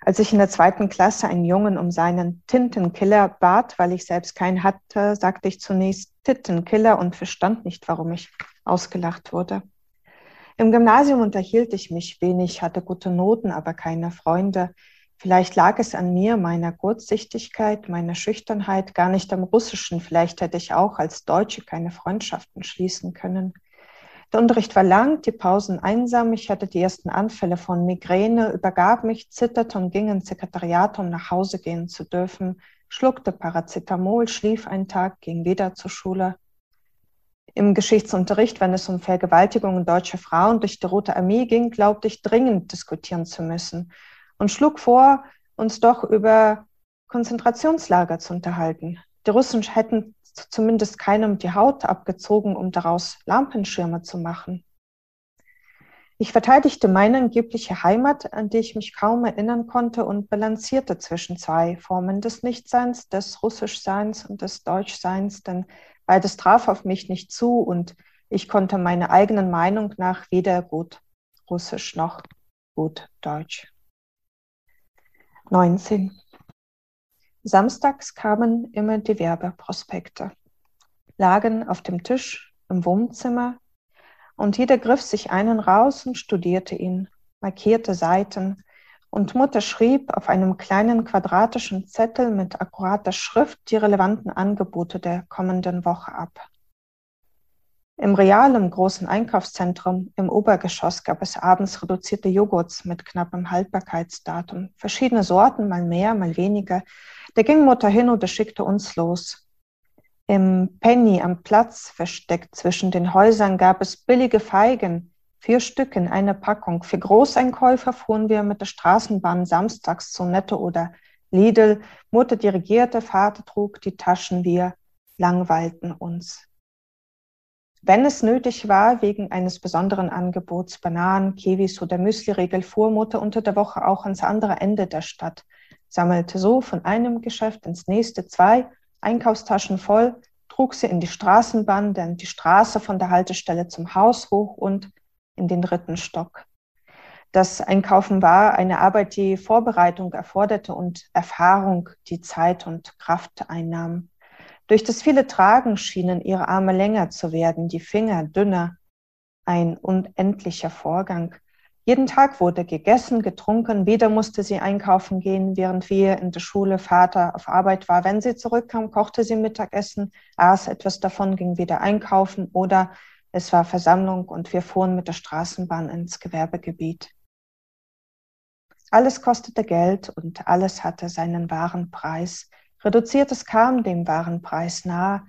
Als ich in der zweiten Klasse einen Jungen um seinen Tintenkiller bat, weil ich selbst keinen hatte, sagte ich zunächst Tintenkiller und verstand nicht, warum ich ausgelacht wurde. Im Gymnasium unterhielt ich mich wenig, hatte gute Noten, aber keine Freunde. Vielleicht lag es an mir, meiner Kurzsichtigkeit, meiner Schüchternheit, gar nicht am Russischen. Vielleicht hätte ich auch als Deutsche keine Freundschaften schließen können. Der Unterricht war lang, die Pausen einsam. Ich hatte die ersten Anfälle von Migräne, übergab mich, zitterte und ging ins Sekretariat, um nach Hause gehen zu dürfen, schluckte Paracetamol, schlief einen Tag, ging wieder zur Schule. Im Geschichtsunterricht, wenn es um Vergewaltigungen deutscher Frauen durch die Rote Armee ging, glaubte ich dringend diskutieren zu müssen und schlug vor, uns doch über Konzentrationslager zu unterhalten. Die Russen hätten zumindest keinem die Haut abgezogen, um daraus Lampenschirme zu machen. Ich verteidigte meine angebliche Heimat, an die ich mich kaum erinnern konnte, und balancierte zwischen zwei Formen des Nichtseins, des Russischseins und des Deutschseins, denn beides traf auf mich nicht zu und ich konnte meiner eigenen Meinung nach weder gut Russisch noch gut Deutsch. 19. Samstags kamen immer die Werbeprospekte, lagen auf dem Tisch im Wohnzimmer und jeder griff sich einen raus und studierte ihn, markierte Seiten und Mutter schrieb auf einem kleinen quadratischen Zettel mit akkurater Schrift die relevanten Angebote der kommenden Woche ab. Im Real im großen Einkaufszentrum im Obergeschoss gab es abends reduzierte Joghurts mit knappem Haltbarkeitsdatum, verschiedene Sorten, mal mehr, mal weniger, da ging Mutter hin und schickte uns los. Im Penny am Platz versteckt zwischen den Häusern gab es billige Feigen, vier Stück in einer Packung. Für Großeinkäufer fuhren wir mit der Straßenbahn samstags zu Netto oder Lidl. Mutter dirigierte, Vater trug die Taschen, wir langweilten uns. Wenn es nötig war, wegen eines besonderen Angebots Bananen, Kiwis oder Müsli-Riegel, fuhr Mutter unter der Woche auch ans andere Ende der Stadt sammelte so von einem Geschäft ins nächste zwei Einkaufstaschen voll, trug sie in die Straßenbahn, dann die Straße von der Haltestelle zum Haus hoch und in den dritten Stock. Das Einkaufen war eine Arbeit, die Vorbereitung erforderte und Erfahrung, die Zeit und Kraft einnahm. Durch das viele Tragen schienen ihre Arme länger zu werden, die Finger dünner. Ein unendlicher Vorgang. Jeden Tag wurde gegessen, getrunken. Wieder musste sie einkaufen gehen, während wir in der Schule Vater auf Arbeit war. Wenn sie zurückkam, kochte sie Mittagessen, aß etwas davon, ging wieder einkaufen oder es war Versammlung und wir fuhren mit der Straßenbahn ins Gewerbegebiet. Alles kostete Geld und alles hatte seinen wahren Preis. Reduziertes kam dem wahren Preis nahe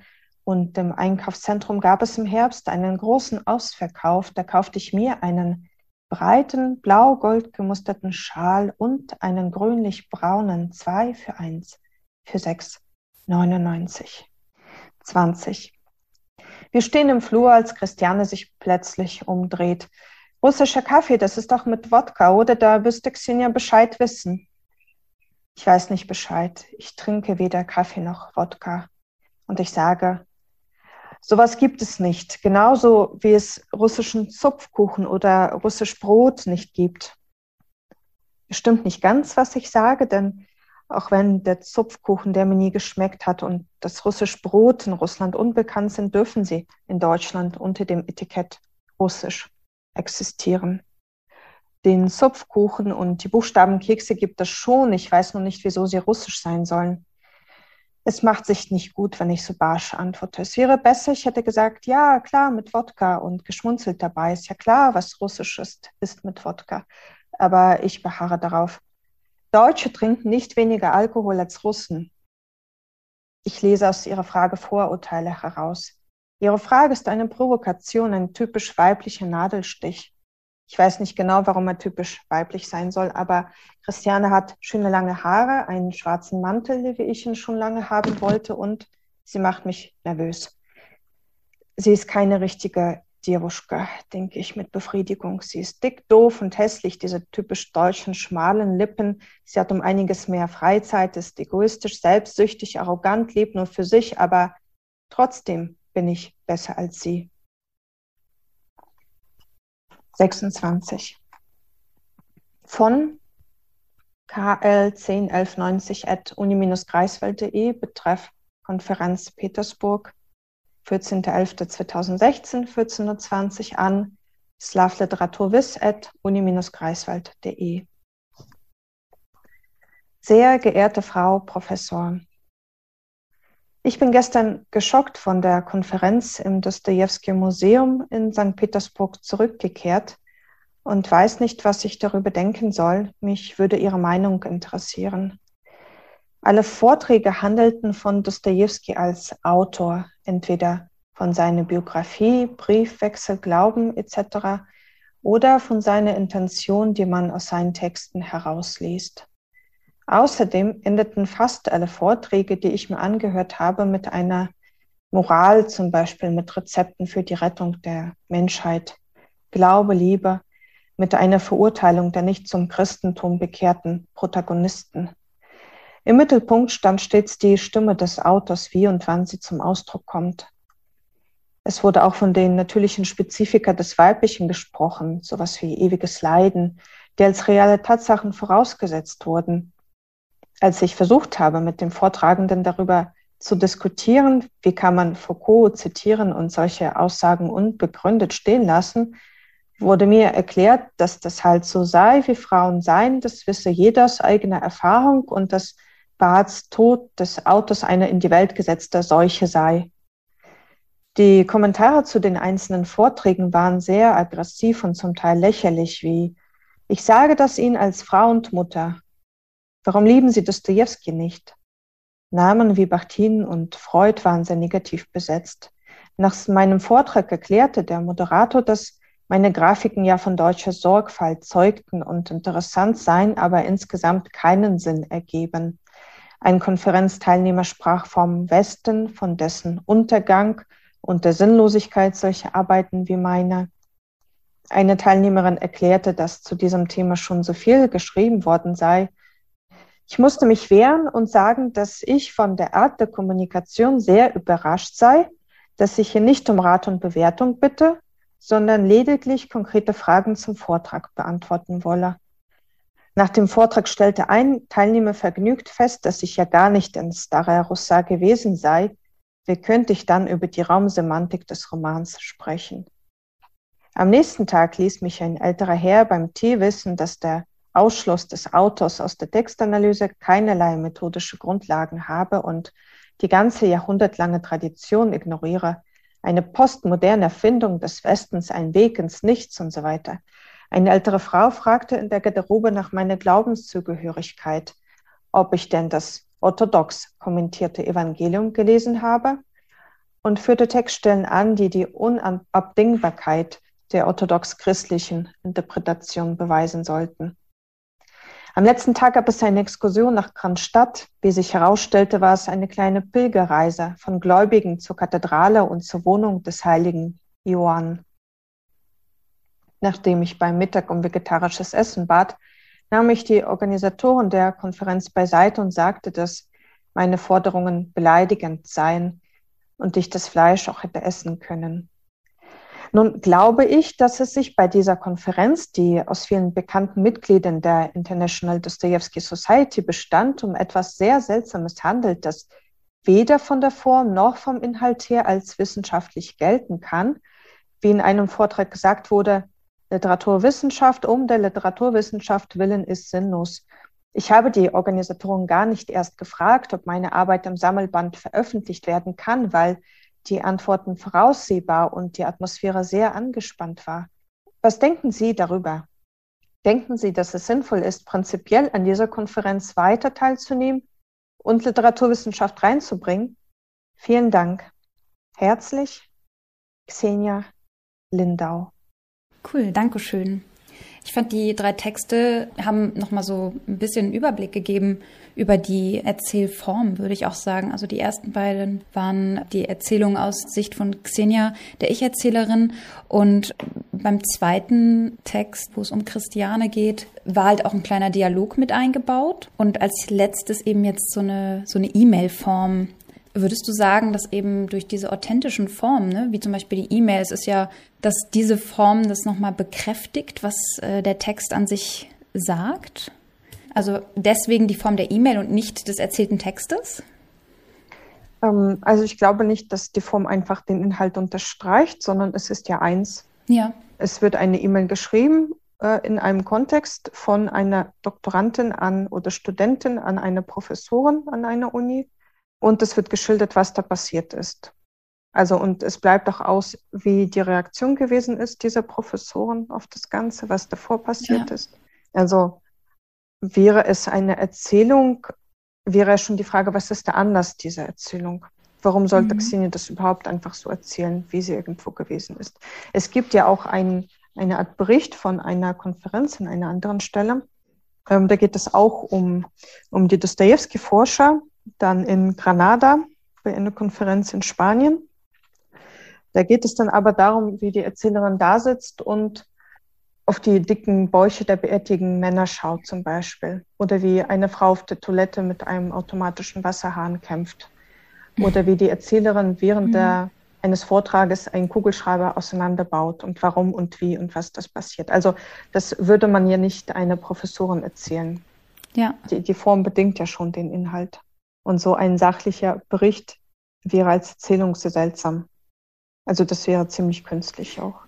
und im Einkaufszentrum gab es im Herbst einen großen Ausverkauf. Da kaufte ich mir einen breiten blau-gold gemusterten Schal und einen grünlich-braunen zwei für eins für 6,99. 20. Wir stehen im Flur, als Christiane sich plötzlich umdreht. Russischer Kaffee, das ist doch mit Wodka, oder? Da müsste Xenia Bescheid wissen. Ich weiß nicht Bescheid. Ich trinke weder Kaffee noch Wodka. Und ich sage, Sowas gibt es nicht. Genauso wie es russischen Zupfkuchen oder russisch Brot nicht gibt. Stimmt nicht ganz, was ich sage, denn auch wenn der Zupfkuchen, der mir nie geschmeckt hat und das russisch Brot in Russland unbekannt sind, dürfen sie in Deutschland unter dem Etikett russisch existieren. Den Zupfkuchen und die Buchstabenkekse gibt es schon. Ich weiß nur nicht, wieso sie russisch sein sollen. Es macht sich nicht gut, wenn ich so barsch antworte. Es wäre besser, ich hätte gesagt, ja, klar, mit Wodka und geschmunzelt dabei. Ist ja klar, was Russisch ist, ist mit Wodka. Aber ich beharre darauf. Deutsche trinken nicht weniger Alkohol als Russen. Ich lese aus Ihrer Frage Vorurteile heraus. Ihre Frage ist eine Provokation, ein typisch weiblicher Nadelstich. Ich weiß nicht genau, warum er typisch weiblich sein soll, aber Christiane hat schöne lange Haare, einen schwarzen Mantel, wie ich ihn schon lange haben wollte, und sie macht mich nervös. Sie ist keine richtige Dirwuschka, denke ich mit Befriedigung. Sie ist dick, doof und hässlich, diese typisch deutschen schmalen Lippen. Sie hat um einiges mehr Freizeit, ist egoistisch, selbstsüchtig, arrogant, lebt nur für sich, aber trotzdem bin ich besser als sie. 26. Von kl101190 at uni-greifswald.de betreff Konferenz Petersburg 14.11.2016, 14.20 Uhr an slavliteraturwiss at uni-greifswald.de. Sehr geehrte Frau Professor, ich bin gestern geschockt von der Konferenz im Dostoevsky Museum in St. Petersburg zurückgekehrt und weiß nicht, was ich darüber denken soll. Mich würde Ihre Meinung interessieren. Alle Vorträge handelten von Dostoevsky als Autor, entweder von seiner Biografie, Briefwechsel, Glauben etc. oder von seiner Intention, die man aus seinen Texten herausliest. Außerdem endeten fast alle Vorträge, die ich mir angehört habe, mit einer Moral, zum Beispiel mit Rezepten für die Rettung der Menschheit, Glaube, Liebe, mit einer Verurteilung der nicht zum Christentum bekehrten Protagonisten. Im Mittelpunkt stand stets die Stimme des Autors, wie und wann sie zum Ausdruck kommt. Es wurde auch von den natürlichen Spezifika des Weiblichen gesprochen, sowas wie ewiges Leiden, die als reale Tatsachen vorausgesetzt wurden, als ich versucht habe, mit dem Vortragenden darüber zu diskutieren, wie kann man Foucault zitieren und solche Aussagen unbegründet stehen lassen, wurde mir erklärt, dass das halt so sei, wie Frauen seien, das wisse jeder aus eigener Erfahrung und dass Barts Tod des Autos eine in die Welt gesetzte Seuche sei. Die Kommentare zu den einzelnen Vorträgen waren sehr aggressiv und zum Teil lächerlich, wie ich sage das Ihnen als Frau und Mutter, Warum lieben Sie Dostoevsky nicht? Namen wie Bachtin und Freud waren sehr negativ besetzt. Nach meinem Vortrag erklärte der Moderator, dass meine Grafiken ja von deutscher Sorgfalt zeugten und interessant seien, aber insgesamt keinen Sinn ergeben. Ein Konferenzteilnehmer sprach vom Westen, von dessen Untergang und der Sinnlosigkeit solcher Arbeiten wie meine. Eine Teilnehmerin erklärte, dass zu diesem Thema schon so viel geschrieben worden sei, ich musste mich wehren und sagen, dass ich von der Art der Kommunikation sehr überrascht sei, dass ich hier nicht um Rat und Bewertung bitte, sondern lediglich konkrete Fragen zum Vortrag beantworten wolle. Nach dem Vortrag stellte ein Teilnehmer vergnügt fest, dass ich ja gar nicht in Stara Russa gewesen sei. Wie könnte ich dann über die Raumsemantik des Romans sprechen? Am nächsten Tag ließ mich ein älterer Herr beim Tee wissen, dass der Ausschluss des Autors aus der Textanalyse keinerlei methodische Grundlagen habe und die ganze jahrhundertlange Tradition ignoriere, eine postmoderne Erfindung des Westens, ein Weg ins Nichts und so weiter. Eine ältere Frau fragte in der Garderobe nach meiner Glaubenszugehörigkeit, ob ich denn das orthodox kommentierte Evangelium gelesen habe und führte Textstellen an, die die Unabdingbarkeit der orthodox-christlichen Interpretation beweisen sollten. Am letzten Tag gab es eine Exkursion nach Kronstadt. Wie sich herausstellte, war es eine kleine Pilgerreise von Gläubigen zur Kathedrale und zur Wohnung des heiligen Johann. Nachdem ich beim Mittag um vegetarisches Essen bat, nahm ich die Organisatoren der Konferenz beiseite und sagte, dass meine Forderungen beleidigend seien und ich das Fleisch auch hätte essen können. Nun glaube ich, dass es sich bei dieser Konferenz, die aus vielen bekannten Mitgliedern der International Dostoevsky Society bestand, um etwas sehr Seltsames handelt, das weder von der Form noch vom Inhalt her als wissenschaftlich gelten kann. Wie in einem Vortrag gesagt wurde, Literaturwissenschaft um der Literaturwissenschaft willen ist sinnlos. Ich habe die Organisatoren gar nicht erst gefragt, ob meine Arbeit im Sammelband veröffentlicht werden kann, weil die Antworten voraussehbar und die Atmosphäre sehr angespannt war. Was denken Sie darüber? Denken Sie, dass es sinnvoll ist, prinzipiell an dieser Konferenz weiter teilzunehmen und Literaturwissenschaft reinzubringen? Vielen Dank. Herzlich, Xenia Lindau. Cool, danke schön. Ich fand, die drei Texte haben nochmal so ein bisschen Überblick gegeben über die Erzählform, würde ich auch sagen. Also die ersten beiden waren die Erzählung aus Sicht von Xenia, der Ich-Erzählerin. Und beim zweiten Text, wo es um Christiane geht, war halt auch ein kleiner Dialog mit eingebaut. Und als letztes eben jetzt so eine, so eine E-Mail-Form Würdest du sagen, dass eben durch diese authentischen Formen, ne, wie zum Beispiel die E-Mails, ist ja, dass diese Form das nochmal bekräftigt, was äh, der Text an sich sagt? Also deswegen die Form der E-Mail und nicht des erzählten Textes? Ähm, also ich glaube nicht, dass die Form einfach den Inhalt unterstreicht, sondern es ist ja eins. Ja. Es wird eine E-Mail geschrieben äh, in einem Kontext von einer Doktorandin an oder Studentin an eine Professorin an einer Uni und es wird geschildert, was da passiert ist. Also und es bleibt auch aus, wie die Reaktion gewesen ist dieser Professoren auf das Ganze, was davor passiert ja. ist. Also wäre es eine Erzählung, wäre schon die Frage, was ist der Anlass dieser Erzählung? Warum sollte mhm. Xenia das überhaupt einfach so erzählen, wie sie irgendwo gewesen ist? Es gibt ja auch ein, eine Art Bericht von einer Konferenz an einer anderen Stelle. Ähm, da geht es auch um, um die Dostoevsky-Forscher, dann in Granada bei einer Konferenz in Spanien. Da geht es dann aber darum, wie die Erzählerin da sitzt und auf die dicken Bäuche der beerdigten Männer schaut zum Beispiel. Oder wie eine Frau auf der Toilette mit einem automatischen Wasserhahn kämpft. Oder wie die Erzählerin während mhm. der, eines Vortrages einen Kugelschreiber auseinanderbaut und warum und wie und was das passiert. Also das würde man ja nicht einer Professorin erzählen. Ja. Die, die Form bedingt ja schon den Inhalt. Und so ein sachlicher Bericht wäre als Erzählung sehr seltsam. Also das wäre ziemlich künstlich auch.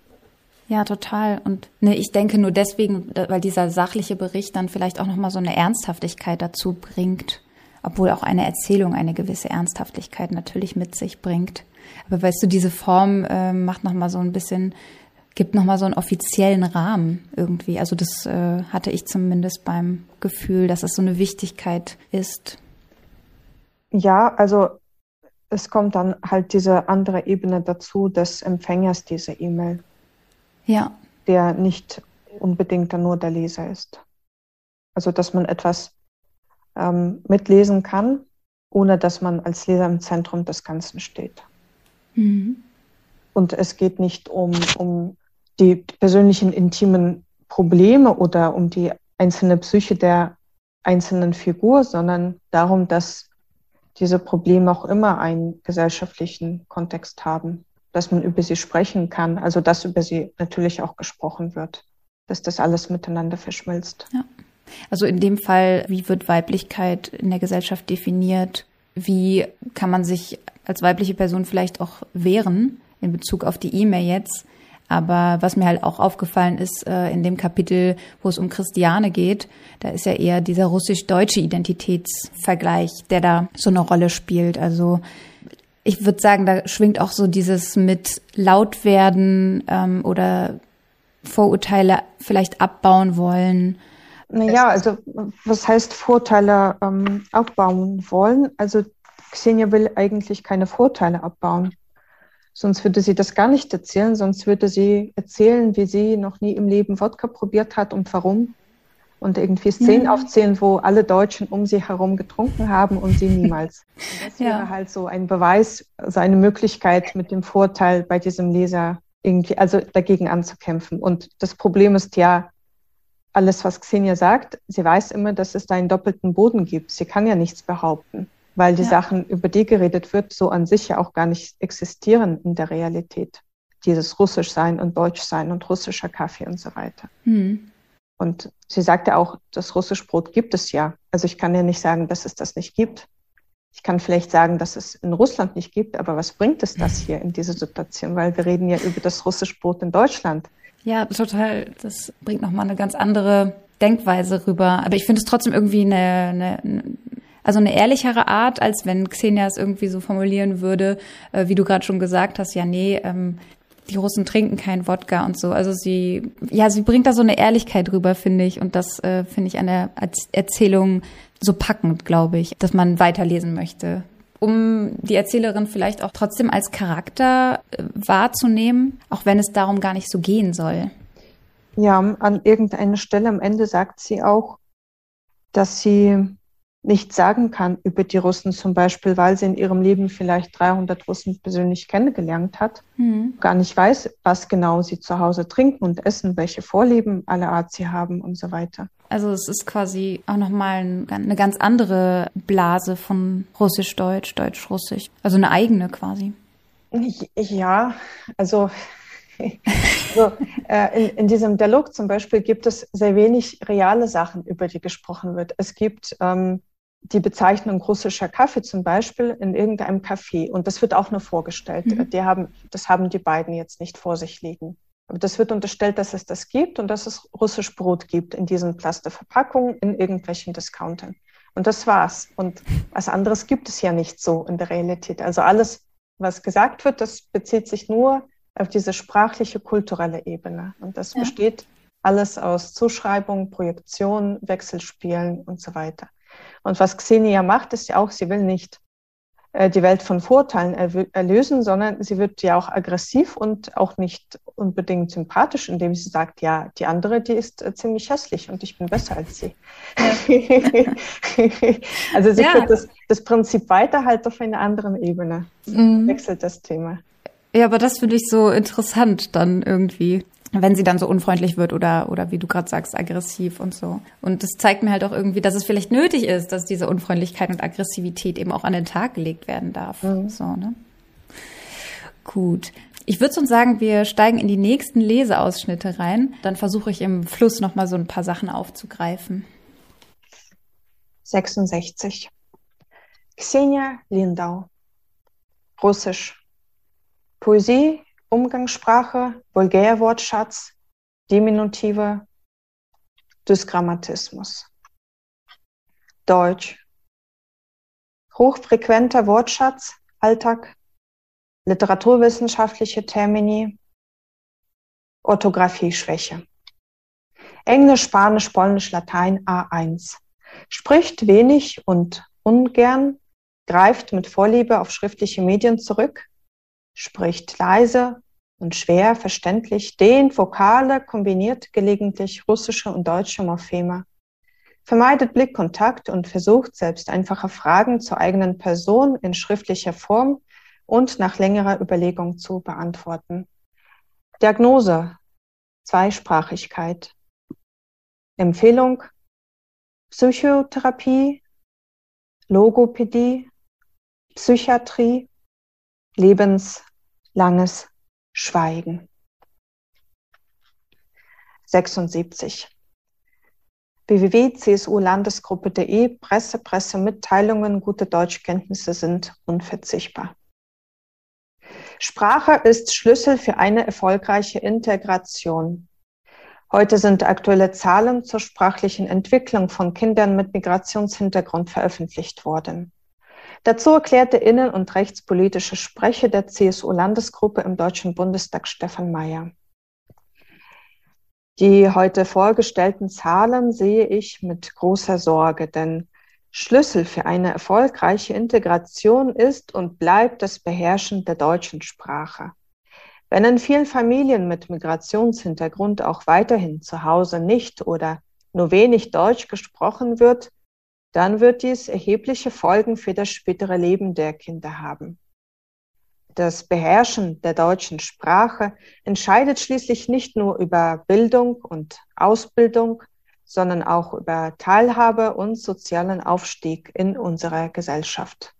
Ja, total. Und ne, ich denke nur deswegen, weil dieser sachliche Bericht dann vielleicht auch nochmal so eine Ernsthaftigkeit dazu bringt, obwohl auch eine Erzählung eine gewisse Ernsthaftigkeit natürlich mit sich bringt. Aber weißt du, diese Form äh, macht nochmal so ein bisschen, gibt nochmal so einen offiziellen Rahmen irgendwie. Also das äh, hatte ich zumindest beim Gefühl, dass es so eine Wichtigkeit ist. Ja, also es kommt dann halt diese andere Ebene dazu des Empfängers dieser E-Mail. Ja. Der nicht unbedingt dann nur der Leser ist. Also dass man etwas ähm, mitlesen kann, ohne dass man als Leser im Zentrum des Ganzen steht. Mhm. Und es geht nicht um, um die persönlichen intimen Probleme oder um die einzelne Psyche der einzelnen Figur, sondern darum, dass diese Probleme auch immer einen gesellschaftlichen Kontext haben, dass man über sie sprechen kann, also dass über sie natürlich auch gesprochen wird, dass das alles miteinander verschmilzt. Ja. Also in dem Fall, wie wird Weiblichkeit in der Gesellschaft definiert? Wie kann man sich als weibliche Person vielleicht auch wehren in Bezug auf die E-Mail jetzt? Aber was mir halt auch aufgefallen ist, äh, in dem Kapitel, wo es um Christiane geht, da ist ja eher dieser russisch-deutsche Identitätsvergleich, der da so eine Rolle spielt. Also ich würde sagen, da schwingt auch so dieses mit laut werden ähm, oder Vorurteile vielleicht abbauen wollen. Naja, also was heißt Vorteile ähm, abbauen wollen? Also Xenia will eigentlich keine Vorteile abbauen. Sonst würde sie das gar nicht erzählen, sonst würde sie erzählen, wie sie noch nie im Leben Wodka probiert hat und warum. Und irgendwie Szenen ja. aufzählen, wo alle Deutschen um sie herum getrunken haben und sie niemals. Und das ja. wäre halt so ein Beweis, so eine Möglichkeit mit dem Vorteil bei diesem Leser irgendwie, also dagegen anzukämpfen. Und das Problem ist ja, alles, was Xenia sagt, sie weiß immer, dass es da einen doppelten Boden gibt. Sie kann ja nichts behaupten weil die ja. Sachen, über die geredet wird, so an sich ja auch gar nicht existieren in der Realität. Dieses Russisch sein und Deutsch sein und russischer Kaffee und so weiter. Mhm. Und sie sagte auch, das Russischbrot gibt es ja. Also ich kann ja nicht sagen, dass es das nicht gibt. Ich kann vielleicht sagen, dass es in Russland nicht gibt, aber was bringt es das hier in dieser Situation? Weil wir reden ja über das Russischbrot in Deutschland. Ja, total. Das bringt nochmal eine ganz andere Denkweise rüber. Aber ich finde es trotzdem irgendwie eine, eine, also eine ehrlichere Art, als wenn Xenia es irgendwie so formulieren würde, äh, wie du gerade schon gesagt hast, ja, nee, ähm, die Russen trinken keinen Wodka und so. Also sie, ja, sie bringt da so eine Ehrlichkeit rüber, finde ich. Und das äh, finde ich an der Erzählung so packend, glaube ich, dass man weiterlesen möchte. Um die Erzählerin vielleicht auch trotzdem als Charakter äh, wahrzunehmen, auch wenn es darum gar nicht so gehen soll. Ja, an irgendeiner Stelle am Ende sagt sie auch, dass sie nicht sagen kann über die Russen zum Beispiel, weil sie in ihrem Leben vielleicht 300 Russen persönlich kennengelernt hat, mhm. gar nicht weiß, was genau sie zu Hause trinken und essen, welche Vorlieben aller Art sie haben und so weiter. Also es ist quasi auch nochmal eine ganz andere Blase von Russisch-Deutsch, Deutsch-Russisch, also eine eigene quasi. Ja, also so, äh, in, in, diesem Dialog zum Beispiel gibt es sehr wenig reale Sachen, über die gesprochen wird. Es gibt ähm, die Bezeichnung russischer Kaffee zum Beispiel in irgendeinem Café und das wird auch nur vorgestellt. Mhm. Die haben, das haben die beiden jetzt nicht vor sich liegen. Aber das wird unterstellt, dass es das gibt und dass es russisch Brot gibt in diesen Plasteverpackungen in irgendwelchen Discountern. Und das war's. Und was anderes gibt es ja nicht so in der Realität. Also alles, was gesagt wird, das bezieht sich nur auf diese sprachliche, kulturelle Ebene. Und das ja. besteht alles aus Zuschreibung, Projektion, Wechselspielen und so weiter. Und was Xenia macht, ist ja auch, sie will nicht äh, die Welt von Vorteilen erlösen, sondern sie wird ja auch aggressiv und auch nicht unbedingt sympathisch, indem sie sagt, ja, die andere, die ist äh, ziemlich hässlich und ich bin besser als sie. Also sie ja. führt das, das Prinzip weiter halt auf einer anderen Ebene. Mhm. Wechselt das Thema. Ja, aber das finde ich so interessant dann irgendwie wenn sie dann so unfreundlich wird oder, oder wie du gerade sagst, aggressiv und so. Und das zeigt mir halt auch irgendwie, dass es vielleicht nötig ist, dass diese Unfreundlichkeit und Aggressivität eben auch an den Tag gelegt werden darf. Mhm. So, ne? Gut. Ich würde sonst sagen, wir steigen in die nächsten Leseausschnitte rein. Dann versuche ich im Fluss nochmal so ein paar Sachen aufzugreifen. 66. Xenia Lindau. Russisch. Poesie Umgangssprache, Vulgärwortschatz, Diminutive, Dysgrammatismus. Deutsch. Hochfrequenter Wortschatz, Alltag, literaturwissenschaftliche Termini, Orthographieschwäche. Englisch, Spanisch, Polnisch, Latein A1. Spricht wenig und ungern, greift mit Vorliebe auf schriftliche Medien zurück, spricht leise und schwer verständlich, dehnt Vokale, kombiniert gelegentlich russische und deutsche Morpheme, vermeidet Blickkontakt und versucht selbst einfache Fragen zur eigenen Person in schriftlicher Form und nach längerer Überlegung zu beantworten. Diagnose Zweisprachigkeit. Empfehlung Psychotherapie, Logopädie, Psychiatrie, lebenslanges Schweigen. 76. www.csu-landesgruppe.de Presse, Pressemitteilungen, gute Deutschkenntnisse sind unverzichtbar. Sprache ist Schlüssel für eine erfolgreiche Integration. Heute sind aktuelle Zahlen zur sprachlichen Entwicklung von Kindern mit Migrationshintergrund veröffentlicht worden. Dazu erklärte innen- und rechtspolitische Sprecher der CSU-Landesgruppe im Deutschen Bundestag Stefan Mayer. Die heute vorgestellten Zahlen sehe ich mit großer Sorge, denn Schlüssel für eine erfolgreiche Integration ist und bleibt das Beherrschen der deutschen Sprache. Wenn in vielen Familien mit Migrationshintergrund auch weiterhin zu Hause nicht oder nur wenig Deutsch gesprochen wird, dann wird dies erhebliche Folgen für das spätere Leben der Kinder haben. Das Beherrschen der deutschen Sprache entscheidet schließlich nicht nur über Bildung und Ausbildung, sondern auch über Teilhabe und sozialen Aufstieg in unserer Gesellschaft.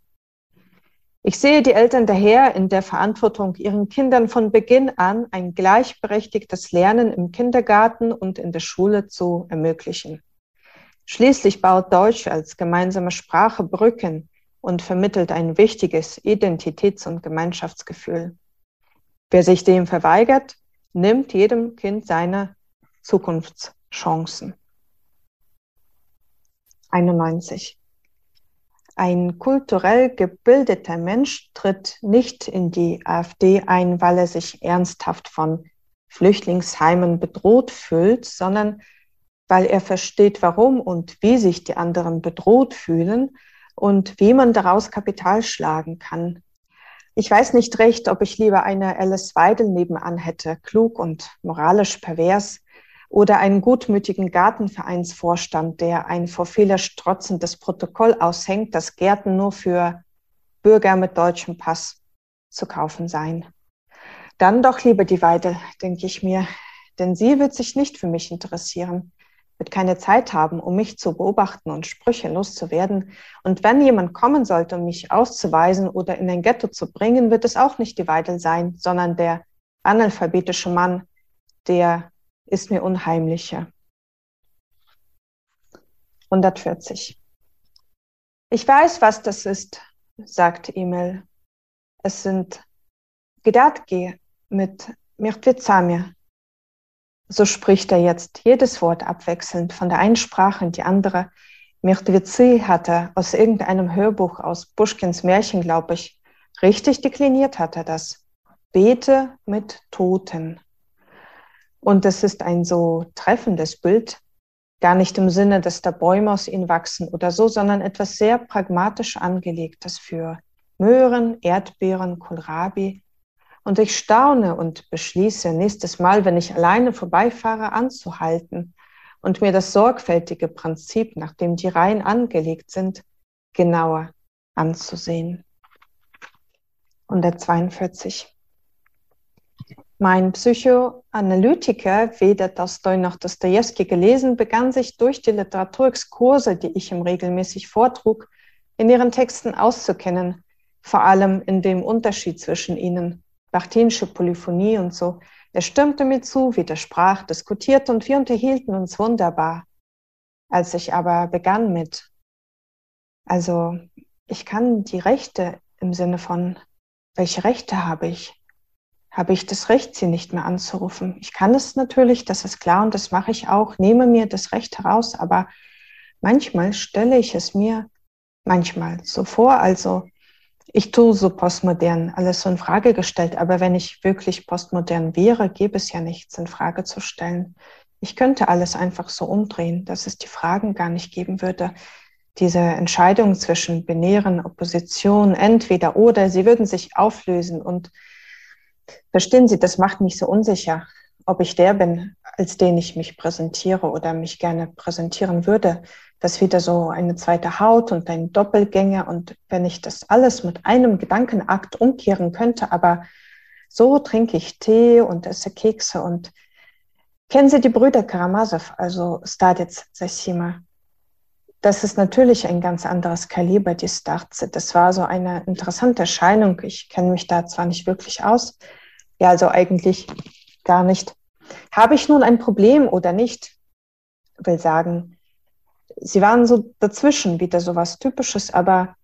Ich sehe die Eltern daher in der Verantwortung, ihren Kindern von Beginn an ein gleichberechtigtes Lernen im Kindergarten und in der Schule zu ermöglichen. Schließlich baut Deutsch als gemeinsame Sprache Brücken und vermittelt ein wichtiges Identitäts- und Gemeinschaftsgefühl. Wer sich dem verweigert, nimmt jedem Kind seine Zukunftschancen. 91. Ein kulturell gebildeter Mensch tritt nicht in die AfD ein, weil er sich ernsthaft von Flüchtlingsheimen bedroht fühlt, sondern weil er versteht, warum und wie sich die anderen bedroht fühlen und wie man daraus Kapital schlagen kann. Ich weiß nicht recht, ob ich lieber eine Alice Weidel nebenan hätte, klug und moralisch pervers, oder einen gutmütigen Gartenvereinsvorstand, der ein vor Fehler strotzendes Protokoll aushängt, dass Gärten nur für Bürger mit deutschem Pass zu kaufen seien. Dann doch lieber die Weide, denke ich mir, denn sie wird sich nicht für mich interessieren, wird keine Zeit haben, um mich zu beobachten und Sprüche loszuwerden. Und wenn jemand kommen sollte, um mich auszuweisen oder in ein Ghetto zu bringen, wird es auch nicht die Weidel sein, sondern der analphabetische Mann, der ist mir unheimlicher. 140. Ich weiß, was das ist, sagt Emil. Es sind Gedatki mit Mirtvizamir. So spricht er jetzt jedes Wort abwechselnd von der einen Sprache in die andere. Mirtvizi hatte aus irgendeinem Hörbuch aus Buschkins Märchen, glaube ich, richtig dekliniert hat er das. Bete mit Toten. Und das ist ein so treffendes Bild, gar nicht im Sinne, dass da Bäume aus ihnen wachsen oder so, sondern etwas sehr pragmatisch angelegtes für Möhren, Erdbeeren, Kohlrabi. Und ich staune und beschließe nächstes Mal, wenn ich alleine vorbeifahre, anzuhalten und mir das sorgfältige Prinzip, nach dem die Reihen angelegt sind, genauer anzusehen. 142. Mein Psychoanalytiker, weder Tolstoi noch Dostoevsky gelesen, begann sich durch die Literaturexkurse, die ich ihm regelmäßig vortrug, in ihren Texten auszukennen, vor allem in dem Unterschied zwischen ihnen, Bachtinische Polyphonie und so. Er stimmte mir zu, widersprach, diskutierte und wir unterhielten uns wunderbar. Als ich aber begann mit, also ich kann die Rechte im Sinne von, welche Rechte habe ich? habe ich das Recht, sie nicht mehr anzurufen. Ich kann es natürlich, das ist klar und das mache ich auch, nehme mir das Recht heraus, aber manchmal stelle ich es mir manchmal so vor, also ich tue so postmodern, alles so in Frage gestellt, aber wenn ich wirklich postmodern wäre, gäbe es ja nichts in Frage zu stellen. Ich könnte alles einfach so umdrehen, dass es die Fragen gar nicht geben würde. Diese Entscheidung zwischen binären Opposition, entweder oder, sie würden sich auflösen und Verstehen Sie, das macht mich so unsicher, ob ich der bin, als den ich mich präsentiere oder mich gerne präsentieren würde. Das wieder so eine zweite Haut und ein Doppelgänger. Und wenn ich das alles mit einem Gedankenakt umkehren könnte, aber so trinke ich Tee und esse Kekse und kennen Sie die Brüder Karamazow, also Staditz Sessima? Das ist natürlich ein ganz anderes Kaliber, die Starze. Das war so eine interessante Erscheinung. Ich kenne mich da zwar nicht wirklich aus, ja, also eigentlich gar nicht. Habe ich nun ein Problem oder nicht? Ich will sagen, sie waren so dazwischen, wieder so was Typisches, aber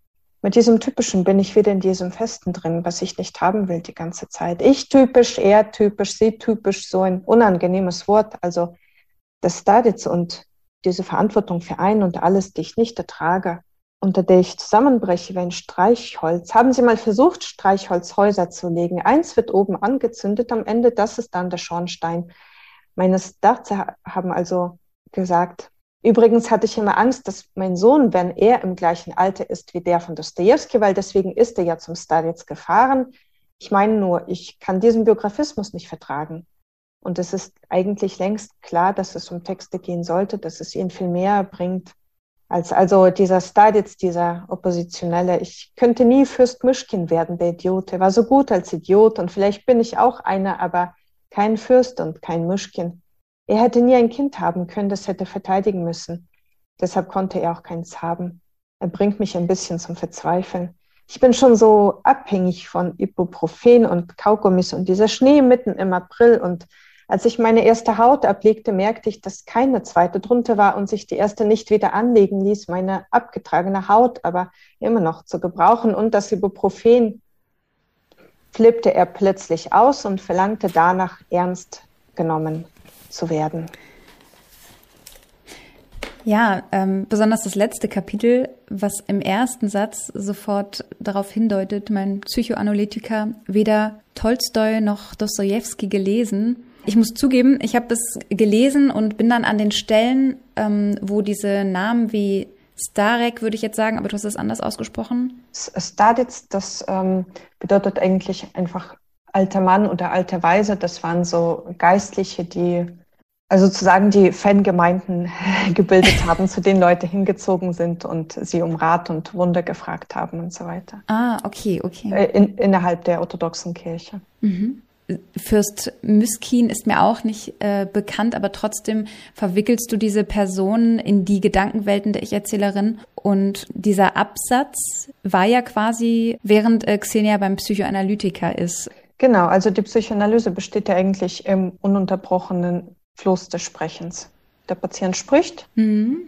mit diesem Typischen bin ich wieder in diesem Festen drin, was ich nicht haben will die ganze Zeit. Ich typisch, er typisch, sie typisch, so ein unangenehmes Wort. Also das Staditz und diese Verantwortung für ein und alles, die ich nicht ertrage, unter der ich zusammenbreche wie ein Streichholz. Haben Sie mal versucht, Streichholzhäuser zu legen? Eins wird oben angezündet, am Ende, das ist dann der Schornstein. Meine Starze haben also gesagt, übrigens hatte ich immer Angst, dass mein Sohn, wenn er im gleichen Alter ist wie der von Dostoevsky, weil deswegen ist er ja zum Staditz gefahren. Ich meine nur, ich kann diesen Biografismus nicht vertragen. Und es ist eigentlich längst klar, dass es um Texte gehen sollte, dass es ihn viel mehr bringt, als also dieser Staditz, dieser Oppositionelle. Ich könnte nie Fürst Mischkin werden, der Idiot. Er war so gut als Idiot und vielleicht bin ich auch einer, aber kein Fürst und kein Mischkin. Er hätte nie ein Kind haben können, das hätte verteidigen müssen. Deshalb konnte er auch keins haben. Er bringt mich ein bisschen zum Verzweifeln. Ich bin schon so abhängig von Ibuprofen und Kaugummis und dieser Schnee mitten im April und als ich meine erste Haut ablegte, merkte ich, dass keine zweite drunter war und sich die erste nicht wieder anlegen ließ, meine abgetragene Haut aber immer noch zu gebrauchen und das Ibuprofen flippte er plötzlich aus und verlangte danach ernst genommen zu werden. Ja, ähm, besonders das letzte Kapitel, was im ersten Satz sofort darauf hindeutet, mein Psychoanalytiker weder Tolstoi noch Dostoevsky gelesen. Ich muss zugeben, ich habe es gelesen und bin dann an den Stellen, ähm, wo diese Namen wie Starek würde ich jetzt sagen, aber du hast es anders ausgesprochen. Staditz, das ähm, bedeutet eigentlich einfach alter Mann oder alte Weise. Das waren so Geistliche, die also sozusagen die Fangemeinden gebildet haben, zu denen Leute hingezogen sind und sie um Rat und Wunder gefragt haben und so weiter. Ah, okay, okay. Äh, in, innerhalb der orthodoxen Kirche. Mhm. Fürst Myskin ist mir auch nicht äh, bekannt, aber trotzdem verwickelst du diese Personen in die Gedankenwelten der Ich-Erzählerin. Und dieser Absatz war ja quasi, während äh, Xenia beim Psychoanalytiker ist. Genau, also die Psychoanalyse besteht ja eigentlich im ununterbrochenen Fluss des Sprechens. Der Patient spricht mhm.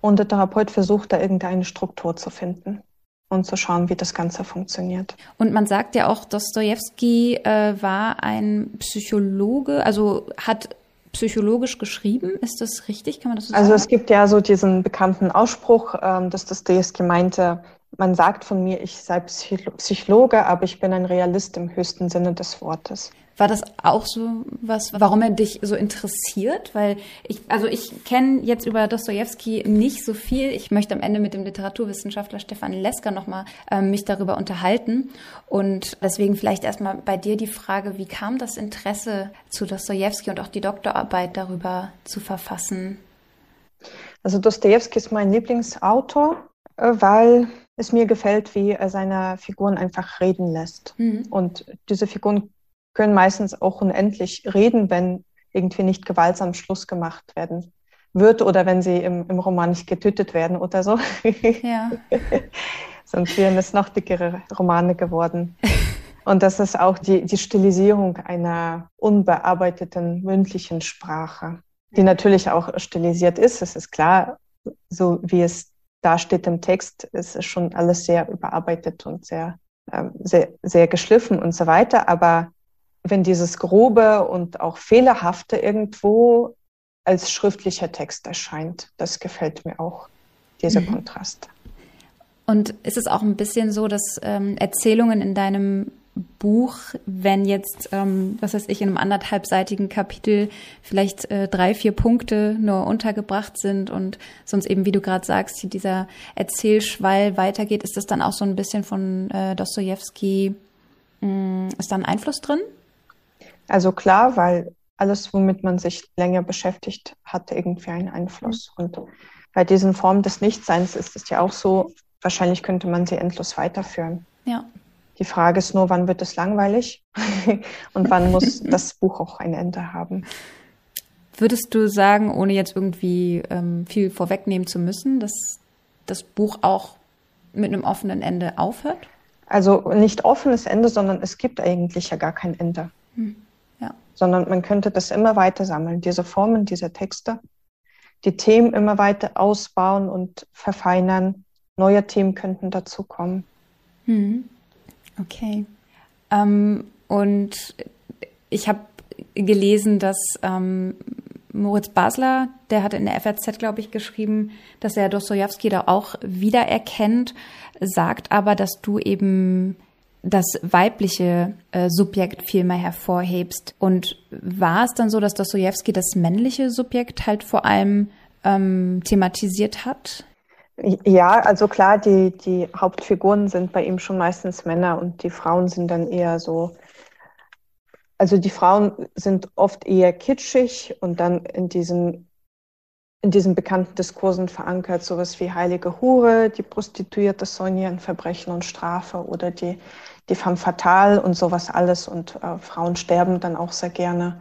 und der Therapeut versucht da irgendeine Struktur zu finden und zu schauen, wie das Ganze funktioniert. Und man sagt ja auch, Dostoevsky äh, war ein Psychologe, also hat psychologisch geschrieben. Ist das richtig? Kann man das so also sagen? Also es gibt ja so diesen bekannten Ausspruch, ähm, dass Dostoevsky meinte, man sagt von mir, ich sei Psychologe, aber ich bin ein Realist im höchsten Sinne des Wortes. War das auch so was, warum er dich so interessiert? Weil ich, also ich kenne jetzt über Dostoevsky nicht so viel. Ich möchte am Ende mit dem Literaturwissenschaftler Stefan Lesker nochmal äh, mich darüber unterhalten. Und deswegen vielleicht erstmal bei dir die Frage, wie kam das Interesse zu Dostoevsky und auch die Doktorarbeit darüber zu verfassen? Also Dostoevsky ist mein Lieblingsautor, äh, weil es mir gefällt, wie er seine Figuren einfach reden lässt. Mhm. Und diese Figuren können meistens auch unendlich reden, wenn irgendwie nicht gewaltsam Schluss gemacht werden wird oder wenn sie im, im Roman nicht getötet werden oder so. Ja. Sonst wären es noch dickere Romane geworden. Und das ist auch die, die Stilisierung einer unbearbeiteten mündlichen Sprache, die natürlich auch stilisiert ist. Es ist klar, so wie es da steht im Text, ist es schon alles sehr überarbeitet und sehr, äh, sehr, sehr geschliffen und so weiter. Aber wenn dieses Grobe und auch Fehlerhafte irgendwo als schriftlicher Text erscheint. Das gefällt mir auch, dieser mhm. Kontrast. Und ist es auch ein bisschen so, dass ähm, Erzählungen in deinem Buch, wenn jetzt, ähm, was weiß ich, in einem anderthalbseitigen Kapitel vielleicht äh, drei, vier Punkte nur untergebracht sind und sonst eben, wie du gerade sagst, dieser Erzählschwall weitergeht, ist das dann auch so ein bisschen von äh, Dostoevsky, mm, ist da ein Einfluss drin? Also klar, weil alles, womit man sich länger beschäftigt, hat irgendwie einen Einfluss. Mhm. Und bei diesen Formen des Nichtseins ist es ja auch so, wahrscheinlich könnte man sie endlos weiterführen. Ja. Die Frage ist nur, wann wird es langweilig und wann muss das Buch auch ein Ende haben. Würdest du sagen, ohne jetzt irgendwie ähm, viel vorwegnehmen zu müssen, dass das Buch auch mit einem offenen Ende aufhört? Also nicht offenes Ende, sondern es gibt eigentlich ja gar kein Ende. Hm sondern man könnte das immer weiter sammeln, diese Formen, diese Texte, die Themen immer weiter ausbauen und verfeinern. Neue Themen könnten dazukommen. Hm. Okay. Ähm, und ich habe gelesen, dass ähm, Moritz Basler, der hat in der FRZ, glaube ich, geschrieben, dass er Dostoevsky da auch wiedererkennt, sagt aber, dass du eben das weibliche äh, Subjekt viel mehr hervorhebst. Und war es dann so, dass Dostoevsky das männliche Subjekt halt vor allem ähm, thematisiert hat? Ja, also klar, die, die Hauptfiguren sind bei ihm schon meistens Männer und die Frauen sind dann eher so, also die Frauen sind oft eher kitschig und dann in diesen, in diesen bekannten Diskursen verankert, sowas wie heilige Hure, die prostituierte Sonja in Verbrechen und Strafe oder die die femme fatale und sowas alles und äh, Frauen sterben dann auch sehr gerne.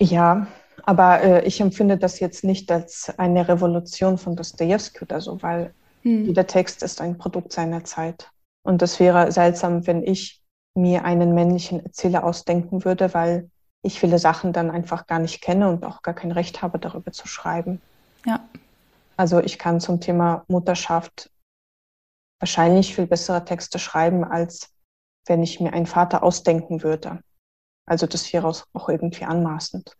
Ja, aber äh, ich empfinde das jetzt nicht als eine Revolution von Dostoevsky oder so, weil hm. jeder Text ist ein Produkt seiner Zeit. Und das wäre seltsam, wenn ich mir einen männlichen Erzähler ausdenken würde, weil ich viele Sachen dann einfach gar nicht kenne und auch gar kein Recht habe, darüber zu schreiben. Ja. Also ich kann zum Thema Mutterschaft wahrscheinlich viel bessere Texte schreiben als wenn ich mir einen Vater ausdenken würde. Also das wäre auch irgendwie anmaßend.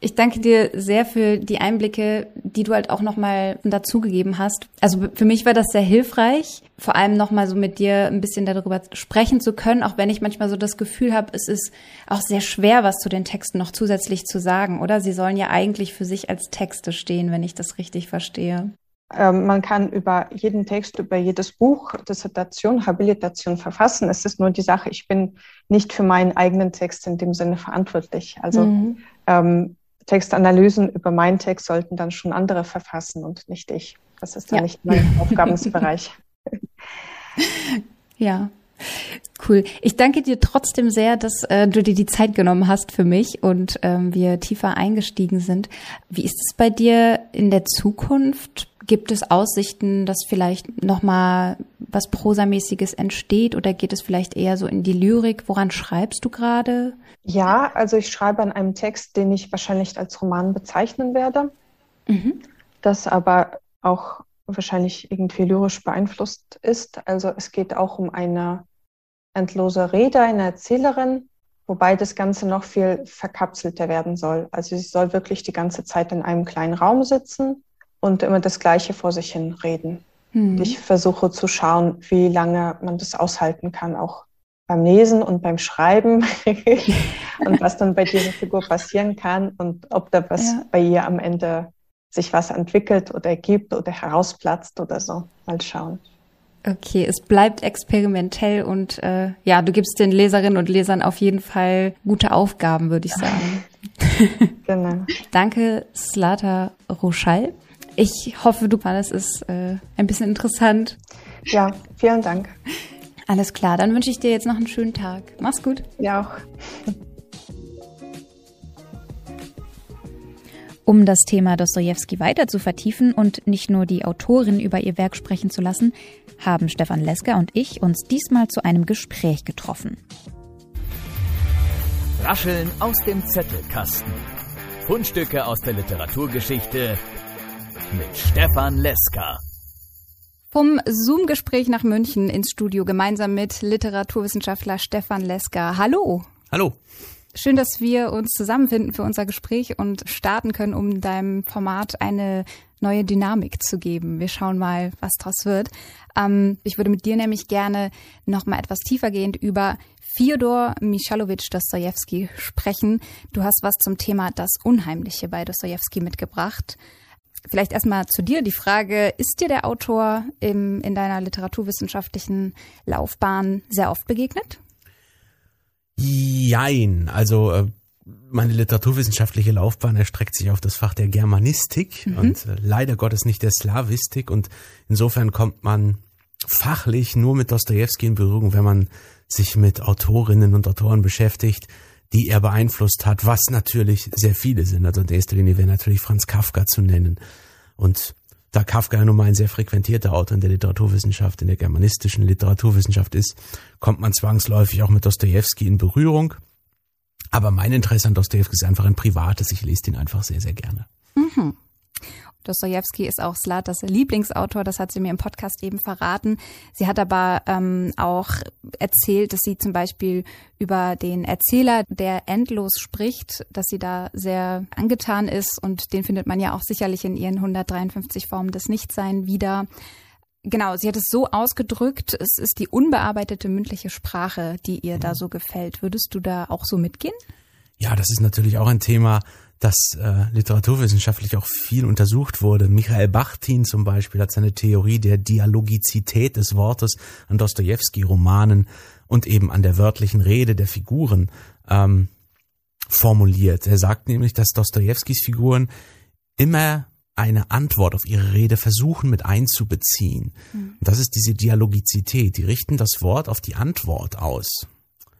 Ich danke dir sehr für die Einblicke, die du halt auch nochmal dazugegeben hast. Also für mich war das sehr hilfreich, vor allem nochmal so mit dir ein bisschen darüber sprechen zu können, auch wenn ich manchmal so das Gefühl habe, es ist auch sehr schwer, was zu den Texten noch zusätzlich zu sagen, oder? Sie sollen ja eigentlich für sich als Texte stehen, wenn ich das richtig verstehe. Ähm, man kann über jeden Text, über jedes Buch, Dissertation, Habilitation verfassen. Es ist nur die Sache, ich bin nicht für meinen eigenen Text in dem Sinne verantwortlich. Also mhm. ähm, Textanalysen über meinen Text sollten dann schon andere verfassen und nicht ich. Das ist dann ja. nicht mein Aufgabensbereich. Ja, Cool. Ich danke dir trotzdem sehr, dass äh, du dir die Zeit genommen hast für mich und ähm, wir tiefer eingestiegen sind. Wie ist es bei dir in der Zukunft? Gibt es Aussichten, dass vielleicht nochmal was Prosamäßiges entsteht oder geht es vielleicht eher so in die Lyrik? Woran schreibst du gerade? Ja, also ich schreibe an einem Text, den ich wahrscheinlich als Roman bezeichnen werde, mhm. das aber auch wahrscheinlich irgendwie lyrisch beeinflusst ist. Also es geht auch um eine endlose Rede, eine Erzählerin, wobei das Ganze noch viel verkapselter werden soll. Also sie soll wirklich die ganze Zeit in einem kleinen Raum sitzen und immer das Gleiche vor sich hin reden. Mhm. Ich versuche zu schauen, wie lange man das aushalten kann, auch beim Lesen und beim Schreiben und was dann bei dieser Figur passieren kann und ob da was ja. bei ihr am Ende sich was entwickelt oder ergibt oder herausplatzt oder so. Mal schauen. Okay, es bleibt experimentell und äh, ja, du gibst den Leserinnen und Lesern auf jeden Fall gute Aufgaben, würde ich sagen. genau. Danke, Slata Roschall. Ich hoffe, du fandest es äh, ein bisschen interessant. Ja, vielen Dank. Alles klar, dann wünsche ich dir jetzt noch einen schönen Tag. Mach's gut. Ja auch. Um das Thema Dostoevsky weiter zu vertiefen und nicht nur die Autorin über ihr Werk sprechen zu lassen, haben Stefan Lesker und ich uns diesmal zu einem Gespräch getroffen. Rascheln aus dem Zettelkasten. Fundstücke aus der Literaturgeschichte mit Stefan Leska. Vom Zoom-Gespräch nach München ins Studio gemeinsam mit Literaturwissenschaftler Stefan Leska. Hallo. Hallo. Schön, dass wir uns zusammenfinden für unser Gespräch und starten können, um deinem Format eine neue Dynamik zu geben. Wir schauen mal, was daraus wird. Ähm, ich würde mit dir nämlich gerne noch mal etwas tiefergehend über Fyodor Michalowitsch Dostoevsky sprechen. Du hast was zum Thema das Unheimliche bei Dostoevsky mitgebracht. Vielleicht erstmal zu dir die Frage, ist dir der Autor im, in deiner literaturwissenschaftlichen Laufbahn sehr oft begegnet? Jein, also äh, meine literaturwissenschaftliche Laufbahn erstreckt sich auf das Fach der Germanistik mhm. und äh, leider Gottes nicht der Slawistik und insofern kommt man fachlich nur mit Dostoevsky in Berührung, wenn man sich mit Autorinnen und Autoren beschäftigt, die er beeinflusst hat, was natürlich sehr viele sind. Also in erster Linie wäre natürlich Franz Kafka zu nennen. Und da Kafka ja nun mal ein sehr frequentierter Autor in der Literaturwissenschaft, in der germanistischen Literaturwissenschaft ist, kommt man zwangsläufig auch mit Dostoevsky in Berührung. Aber mein Interesse an Dostoevsky ist einfach ein privates. Ich lese ihn einfach sehr, sehr gerne. Mhm. Dostoevsky ist auch Slatas Lieblingsautor, das hat sie mir im Podcast eben verraten. Sie hat aber ähm, auch erzählt, dass sie zum Beispiel über den Erzähler, der endlos spricht, dass sie da sehr angetan ist und den findet man ja auch sicherlich in ihren 153 Formen des Nichtsein wieder. Genau, sie hat es so ausgedrückt, es ist die unbearbeitete mündliche Sprache, die ihr da so gefällt. Würdest du da auch so mitgehen? Ja, das ist natürlich auch ein Thema, das äh, literaturwissenschaftlich auch viel untersucht wurde. Michael Bachtin zum Beispiel hat seine Theorie der Dialogizität des Wortes an Dostoevsky-Romanen und eben an der wörtlichen Rede der Figuren ähm, formuliert. Er sagt nämlich, dass Dostojewskis Figuren immer eine Antwort auf ihre Rede versuchen mit einzubeziehen. Mhm. Das ist diese Dialogizität. Die richten das Wort auf die Antwort aus.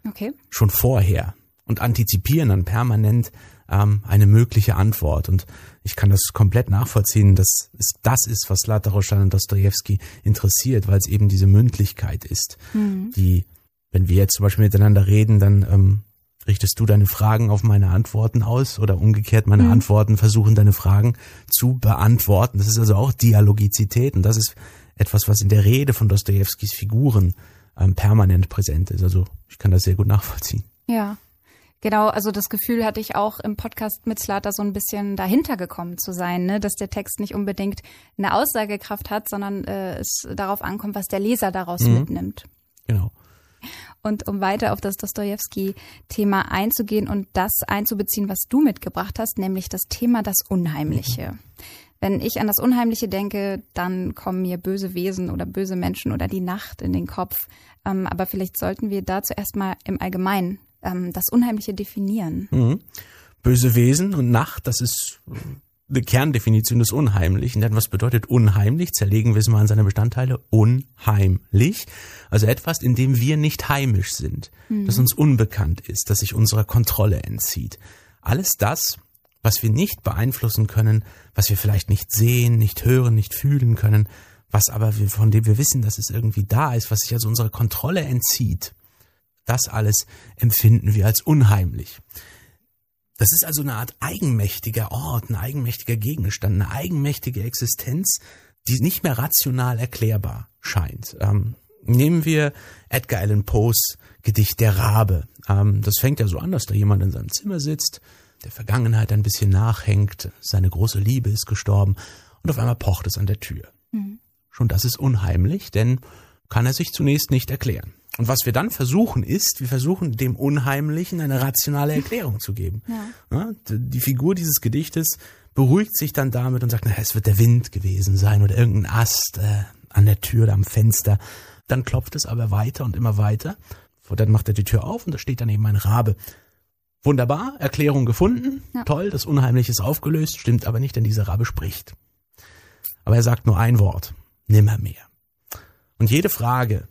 Okay. Schon vorher und antizipieren dann permanent ähm, eine mögliche Antwort. Und ich kann das komplett nachvollziehen, dass es das ist, was Lataroschan und Dostoevsky interessiert, weil es eben diese Mündlichkeit ist, mhm. die, wenn wir jetzt zum Beispiel miteinander reden, dann ähm, richtest du deine Fragen auf meine Antworten aus oder umgekehrt meine mhm. Antworten versuchen deine Fragen zu beantworten. Das ist also auch Dialogizität und das ist etwas, was in der Rede von Dostojewskis Figuren ähm, permanent präsent ist. Also ich kann das sehr gut nachvollziehen. Ja. Genau, also das Gefühl hatte ich auch im Podcast mit Slater so ein bisschen dahinter gekommen zu sein, ne? dass der Text nicht unbedingt eine Aussagekraft hat, sondern äh, es darauf ankommt, was der Leser daraus mhm. mitnimmt. Genau. Und um weiter auf das Dostoevsky-Thema einzugehen und das einzubeziehen, was du mitgebracht hast, nämlich das Thema das Unheimliche. Mhm. Wenn ich an das Unheimliche denke, dann kommen mir böse Wesen oder böse Menschen oder die Nacht in den Kopf. Ähm, aber vielleicht sollten wir dazu erstmal im Allgemeinen ähm, das Unheimliche definieren. Mhm. Böse Wesen und Nacht, das ist eine Kerndefinition des Unheimlichen. Denn was bedeutet unheimlich? Zerlegen wir es mal an seine Bestandteile. Unheimlich. Also etwas, in dem wir nicht heimisch sind, mhm. das uns unbekannt ist, das sich unserer Kontrolle entzieht. Alles das, was wir nicht beeinflussen können, was wir vielleicht nicht sehen, nicht hören, nicht fühlen können, was aber wir, von dem wir wissen, dass es irgendwie da ist, was sich also unserer Kontrolle entzieht. Das alles empfinden wir als unheimlich. Das ist also eine Art eigenmächtiger Ort, ein eigenmächtiger Gegenstand, eine eigenmächtige Existenz, die nicht mehr rational erklärbar scheint. Ähm, nehmen wir Edgar Allan Poes Gedicht Der Rabe. Ähm, das fängt ja so an, dass da jemand in seinem Zimmer sitzt, der Vergangenheit ein bisschen nachhängt, seine große Liebe ist gestorben und auf einmal pocht es an der Tür. Mhm. Schon das ist unheimlich, denn kann er sich zunächst nicht erklären. Und was wir dann versuchen ist, wir versuchen dem Unheimlichen eine rationale Erklärung zu geben. Ja. die Figur dieses Gedichtes beruhigt sich dann damit und sagt, na, es wird der Wind gewesen sein oder irgendein Ast äh, an der Tür oder am Fenster. Dann klopft es aber weiter und immer weiter. Und dann macht er die Tür auf und da steht dann eben ein Rabe. Wunderbar, Erklärung gefunden, ja. toll, das Unheimliche ist aufgelöst, stimmt aber nicht, denn dieser Rabe spricht. Aber er sagt nur ein Wort, nimmermehr. Und jede Frage,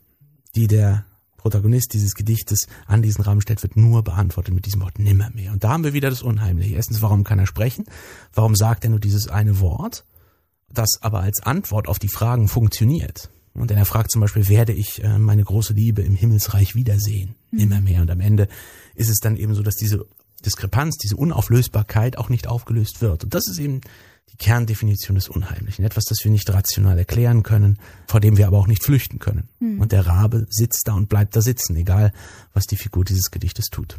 die der Protagonist dieses Gedichtes an diesen Rahmen stellt, wird nur beantwortet mit diesem Wort nimmermehr. Und da haben wir wieder das Unheimliche. Erstens, warum kann er sprechen? Warum sagt er nur dieses eine Wort, das aber als Antwort auf die Fragen funktioniert? Und er fragt zum Beispiel, werde ich äh, meine große Liebe im Himmelsreich wiedersehen? Mhm. Nimmermehr. Und am Ende ist es dann eben so, dass diese Diskrepanz, diese Unauflösbarkeit auch nicht aufgelöst wird. Und das ist eben die Kerndefinition des Unheimlichen. Etwas, das wir nicht rational erklären können, vor dem wir aber auch nicht flüchten können. Mhm. Und der Rabe sitzt da und bleibt da sitzen, egal was die Figur dieses Gedichtes tut.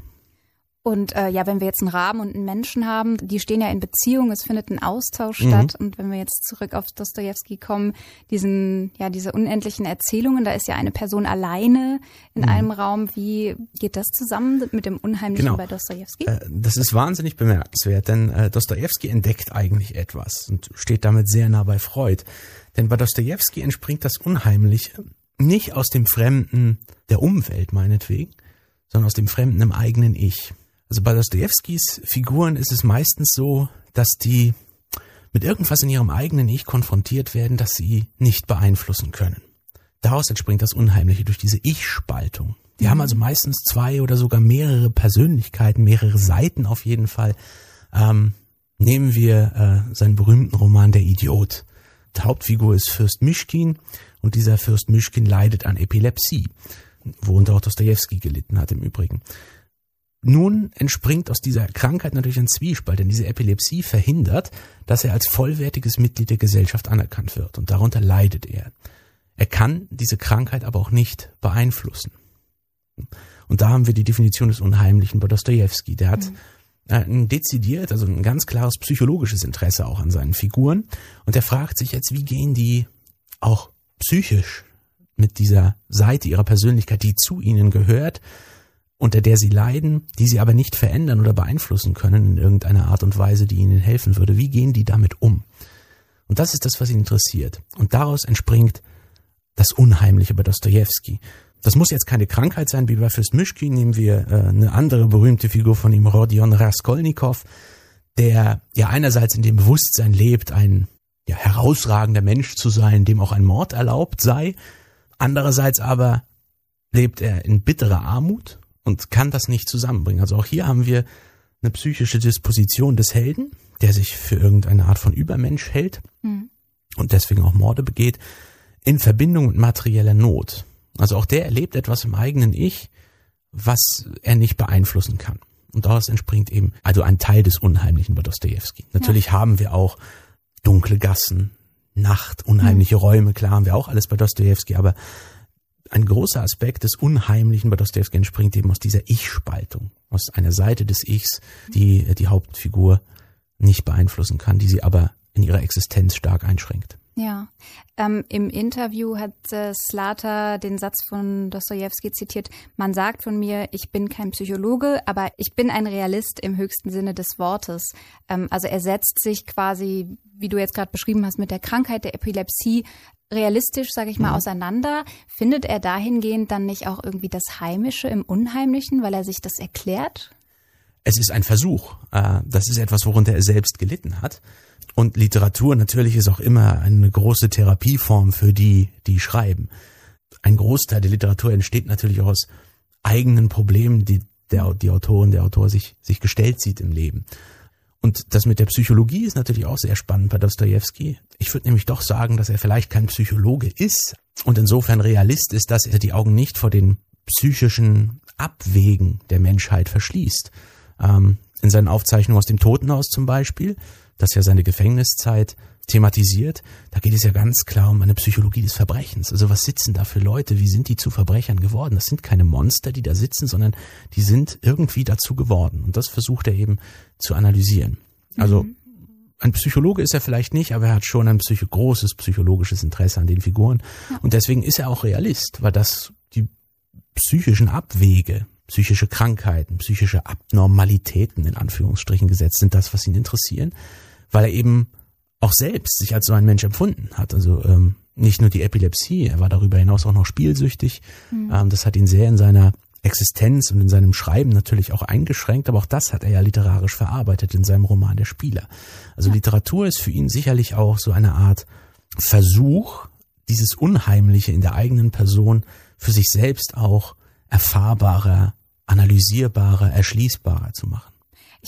Und äh, ja, wenn wir jetzt einen Raben und einen Menschen haben, die stehen ja in Beziehung, es findet ein Austausch mhm. statt. Und wenn wir jetzt zurück auf Dostoevsky kommen, diesen, ja, diese unendlichen Erzählungen, da ist ja eine Person alleine in mhm. einem Raum. Wie geht das zusammen mit dem Unheimlichen genau. bei Dostoevsky? Äh, das ist wahnsinnig bemerkenswert, denn äh, Dostoevsky entdeckt eigentlich etwas und steht damit sehr nah bei Freud. Denn bei Dostoevsky entspringt das Unheimliche nicht aus dem Fremden der Umwelt meinetwegen, sondern aus dem Fremden im eigenen Ich. Also bei Dostojewskis Figuren ist es meistens so, dass die mit irgendwas in ihrem eigenen Ich konfrontiert werden, das sie nicht beeinflussen können. Daraus entspringt das Unheimliche durch diese Ich-Spaltung. Die mhm. haben also meistens zwei oder sogar mehrere Persönlichkeiten, mehrere Seiten auf jeden Fall. Ähm, nehmen wir äh, seinen berühmten Roman Der Idiot. Die Hauptfigur ist Fürst Mischkin und dieser Fürst Mischkin leidet an Epilepsie, worunter auch Dostoevsky gelitten hat im Übrigen. Nun entspringt aus dieser Krankheit natürlich ein Zwiespalt, denn diese Epilepsie verhindert, dass er als vollwertiges Mitglied der Gesellschaft anerkannt wird und darunter leidet er. Er kann diese Krankheit aber auch nicht beeinflussen. Und da haben wir die Definition des Unheimlichen bei Dostoevsky. Der hat mhm. ein dezidiert, also ein ganz klares psychologisches Interesse auch an seinen Figuren und er fragt sich jetzt, wie gehen die auch psychisch mit dieser Seite ihrer Persönlichkeit, die zu ihnen gehört, unter der sie leiden, die sie aber nicht verändern oder beeinflussen können in irgendeiner Art und Weise, die ihnen helfen würde. Wie gehen die damit um? Und das ist das, was ihn interessiert. Und daraus entspringt das Unheimliche bei Dostoevsky. Das muss jetzt keine Krankheit sein, wie bei Fürst Mischkin nehmen wir äh, eine andere berühmte Figur von ihm, Rodion Raskolnikow, der ja einerseits in dem Bewusstsein lebt, ein ja, herausragender Mensch zu sein, dem auch ein Mord erlaubt sei, andererseits aber lebt er in bitterer Armut und kann das nicht zusammenbringen. Also auch hier haben wir eine psychische Disposition des Helden, der sich für irgendeine Art von Übermensch hält mhm. und deswegen auch Morde begeht, in Verbindung mit materieller Not. Also auch der erlebt etwas im eigenen Ich, was er nicht beeinflussen kann. Und daraus entspringt eben also ein Teil des Unheimlichen bei Dostoevsky. Natürlich ja. haben wir auch dunkle Gassen, Nacht, unheimliche mhm. Räume, klar haben wir auch alles bei Dostoevsky, aber ein großer Aspekt des Unheimlichen bei Dostoevsky entspringt eben aus dieser Ich-Spaltung, aus einer Seite des Ichs, die die Hauptfigur nicht beeinflussen kann, die sie aber in ihrer Existenz stark einschränkt. Ja, ähm, im Interview hat äh, Slater den Satz von Dostoevsky zitiert, man sagt von mir, ich bin kein Psychologe, aber ich bin ein Realist im höchsten Sinne des Wortes. Ähm, also er setzt sich quasi, wie du jetzt gerade beschrieben hast, mit der Krankheit der Epilepsie realistisch, sage ich mal, mhm. auseinander. Findet er dahingehend dann nicht auch irgendwie das Heimische im Unheimlichen, weil er sich das erklärt? Es ist ein Versuch. Äh, das ist etwas, worunter er selbst gelitten hat. Und Literatur natürlich ist auch immer eine große Therapieform für die, die schreiben. Ein Großteil der Literatur entsteht natürlich auch aus eigenen Problemen, die der, die Autorin, der Autor sich, sich gestellt sieht im Leben. Und das mit der Psychologie ist natürlich auch sehr spannend bei Dostoevsky. Ich würde nämlich doch sagen, dass er vielleicht kein Psychologe ist und insofern Realist ist, dass er die Augen nicht vor den psychischen Abwägen der Menschheit verschließt. Ähm, in seinen Aufzeichnungen aus dem Totenhaus zum Beispiel das ja seine Gefängniszeit thematisiert, da geht es ja ganz klar um eine Psychologie des Verbrechens. Also was sitzen da für Leute? Wie sind die zu Verbrechern geworden? Das sind keine Monster, die da sitzen, sondern die sind irgendwie dazu geworden. Und das versucht er eben zu analysieren. Also mhm. ein Psychologe ist er vielleicht nicht, aber er hat schon ein psycho großes psychologisches Interesse an den Figuren. Ja. Und deswegen ist er auch Realist, weil das die psychischen Abwege, psychische Krankheiten, psychische Abnormalitäten in Anführungsstrichen gesetzt sind, das, was ihn interessieren weil er eben auch selbst sich als so ein Mensch empfunden hat. Also ähm, nicht nur die Epilepsie, er war darüber hinaus auch noch spielsüchtig. Mhm. Ähm, das hat ihn sehr in seiner Existenz und in seinem Schreiben natürlich auch eingeschränkt, aber auch das hat er ja literarisch verarbeitet in seinem Roman Der Spieler. Also ja. Literatur ist für ihn sicherlich auch so eine Art Versuch, dieses Unheimliche in der eigenen Person für sich selbst auch erfahrbarer, analysierbarer, erschließbarer zu machen.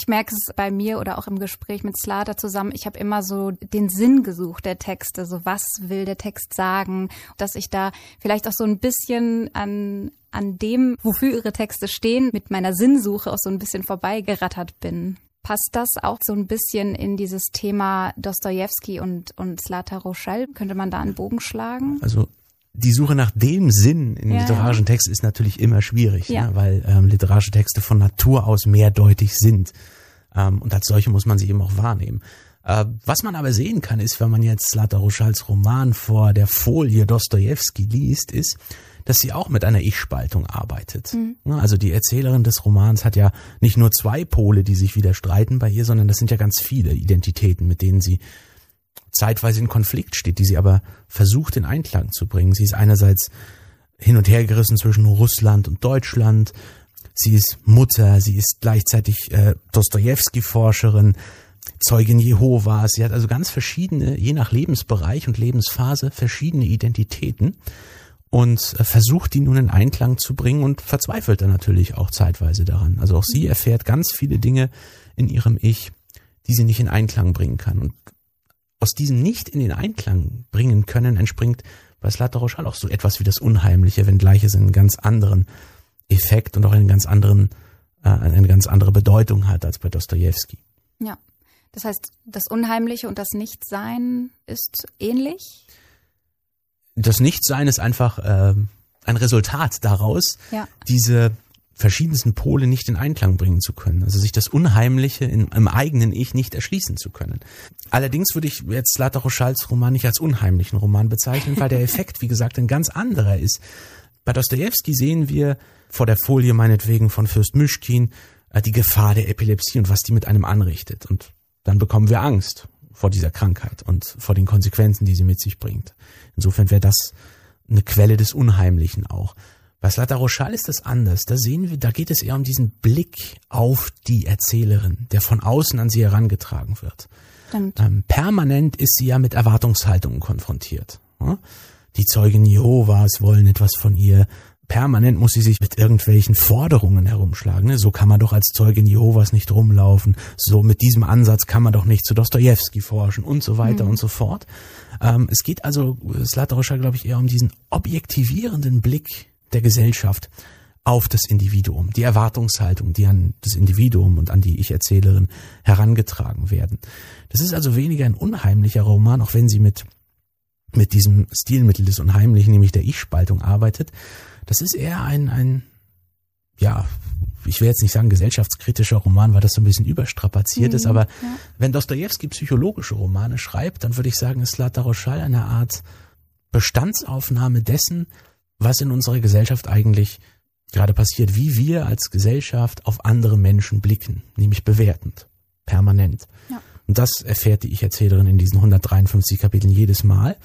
Ich merke es bei mir oder auch im Gespräch mit Slater zusammen. Ich habe immer so den Sinn gesucht der Texte. So was will der Text sagen? Dass ich da vielleicht auch so ein bisschen an, an dem, wofür ihre Texte stehen, mit meiner Sinnsuche auch so ein bisschen vorbeigerattert bin. Passt das auch so ein bisschen in dieses Thema Dostoevsky und, und Slata Rochelle? Könnte man da einen Bogen schlagen? Also die Suche nach dem Sinn in ja, literarischen Texten ist natürlich immer schwierig, ja. ne, weil ähm, literarische Texte von Natur aus mehrdeutig sind. Ähm, und als solche muss man sie eben auch wahrnehmen. Äh, was man aber sehen kann, ist, wenn man jetzt Slata Roschals Roman vor der Folie Dostoevsky liest, ist, dass sie auch mit einer Ich-Spaltung arbeitet. Mhm. Also die Erzählerin des Romans hat ja nicht nur zwei Pole, die sich widerstreiten bei ihr, sondern das sind ja ganz viele Identitäten, mit denen sie zeitweise in Konflikt steht, die sie aber versucht in Einklang zu bringen. Sie ist einerseits hin und her gerissen zwischen Russland und Deutschland. Sie ist Mutter, sie ist gleichzeitig äh, Dostoevsky-Forscherin, Zeugin Jehovas. Sie hat also ganz verschiedene, je nach Lebensbereich und Lebensphase, verschiedene Identitäten und äh, versucht die nun in Einklang zu bringen und verzweifelt dann natürlich auch zeitweise daran. Also auch sie erfährt ganz viele Dinge in ihrem Ich, die sie nicht in Einklang bringen kann. Und aus diesem nicht in den Einklang bringen können, entspringt bei Slata Rochal auch so etwas wie das Unheimliche, wenngleich es einen ganz anderen Effekt und auch einen ganz anderen, äh, eine ganz andere Bedeutung hat als bei Dostoevsky. Ja. Das heißt, das Unheimliche und das Nichtsein ist ähnlich? Das Nichtsein ist einfach äh, ein Resultat daraus, ja. diese verschiedensten Pole nicht in Einklang bringen zu können. Also sich das Unheimliche in, im eigenen Ich nicht erschließen zu können. Allerdings würde ich jetzt Slata Rochals Roman nicht als unheimlichen Roman bezeichnen, weil der Effekt, wie gesagt, ein ganz anderer ist. Bei Dostoevsky sehen wir vor der Folie meinetwegen von Fürst Myschkin äh, die Gefahr der Epilepsie und was die mit einem anrichtet. Und dann bekommen wir Angst vor dieser Krankheit und vor den Konsequenzen, die sie mit sich bringt. Insofern wäre das eine Quelle des Unheimlichen auch. Bei Slata Rochal ist das anders. Da sehen wir, da geht es eher um diesen Blick auf die Erzählerin, der von außen an sie herangetragen wird. Ähm, permanent ist sie ja mit Erwartungshaltungen konfrontiert. Ja? Die Zeugen Jehovas wollen etwas von ihr. Permanent muss sie sich mit irgendwelchen Forderungen herumschlagen. Ne? So kann man doch als Zeugin Jehovas nicht rumlaufen. So mit diesem Ansatz kann man doch nicht zu Dostoevsky forschen und so weiter mhm. und so fort. Ähm, es geht also Slata Rochal, glaube ich, eher um diesen objektivierenden Blick der Gesellschaft auf das Individuum, die Erwartungshaltung, die an das Individuum und an die Ich-Erzählerin herangetragen werden. Das ist also weniger ein unheimlicher Roman, auch wenn sie mit mit diesem Stilmittel des Unheimlichen, nämlich der Ich-Spaltung arbeitet. Das ist eher ein, ein, ja, ich will jetzt nicht sagen gesellschaftskritischer Roman, weil das so ein bisschen überstrapaziert mhm, ist, aber ja. wenn Dostoevsky psychologische Romane schreibt, dann würde ich sagen, ist Lata Rochal eine Art Bestandsaufnahme dessen, was in unserer Gesellschaft eigentlich gerade passiert, wie wir als Gesellschaft auf andere Menschen blicken, nämlich bewertend, permanent. Ja. Und das erfährt die Ich-Erzählerin in diesen 153 Kapiteln jedes Mal.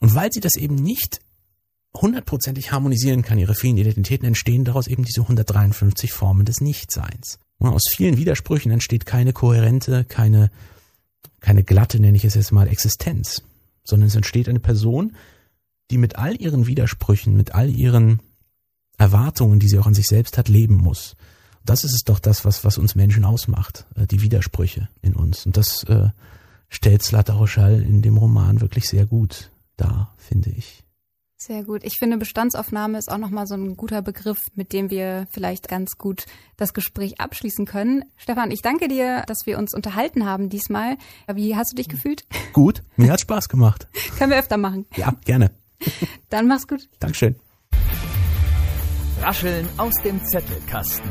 Und weil sie das eben nicht hundertprozentig harmonisieren kann, ihre vielen Identitäten, entstehen daraus eben diese 153 Formen des Nichtseins. Und aus vielen Widersprüchen entsteht keine kohärente, keine, keine glatte, nenne ich es jetzt mal, Existenz, sondern es entsteht eine Person, die mit all ihren Widersprüchen, mit all ihren Erwartungen, die sie auch an sich selbst hat, leben muss. Das ist es doch das, was, was uns Menschen ausmacht, äh, die Widersprüche in uns. Und das äh, stellt Slata Rochal in dem Roman wirklich sehr gut dar, finde ich. Sehr gut. Ich finde, Bestandsaufnahme ist auch nochmal so ein guter Begriff, mit dem wir vielleicht ganz gut das Gespräch abschließen können. Stefan, ich danke dir, dass wir uns unterhalten haben diesmal. Wie hast du dich gefühlt? Gut, mir hat Spaß gemacht. Können wir öfter machen. Ja, gerne. Dann mach's gut. Dankeschön. Rascheln aus dem Zettelkasten.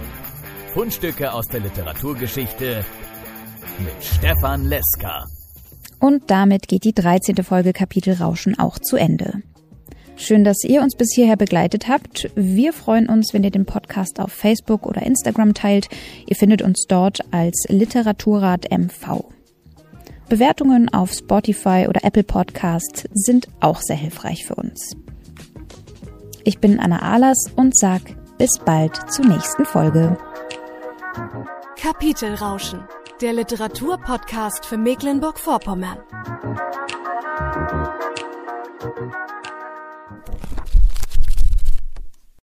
Fundstücke aus der Literaturgeschichte mit Stefan Leska. Und damit geht die 13. Folge Kapitel Rauschen auch zu Ende. Schön, dass ihr uns bis hierher begleitet habt. Wir freuen uns, wenn ihr den Podcast auf Facebook oder Instagram teilt. Ihr findet uns dort als Literaturrat MV. Bewertungen auf Spotify oder Apple Podcasts sind auch sehr hilfreich für uns. Ich bin Anna Ahlers und sag bis bald zur nächsten Folge. Kapitelrauschen, der Literaturpodcast für Mecklenburg-Vorpommern.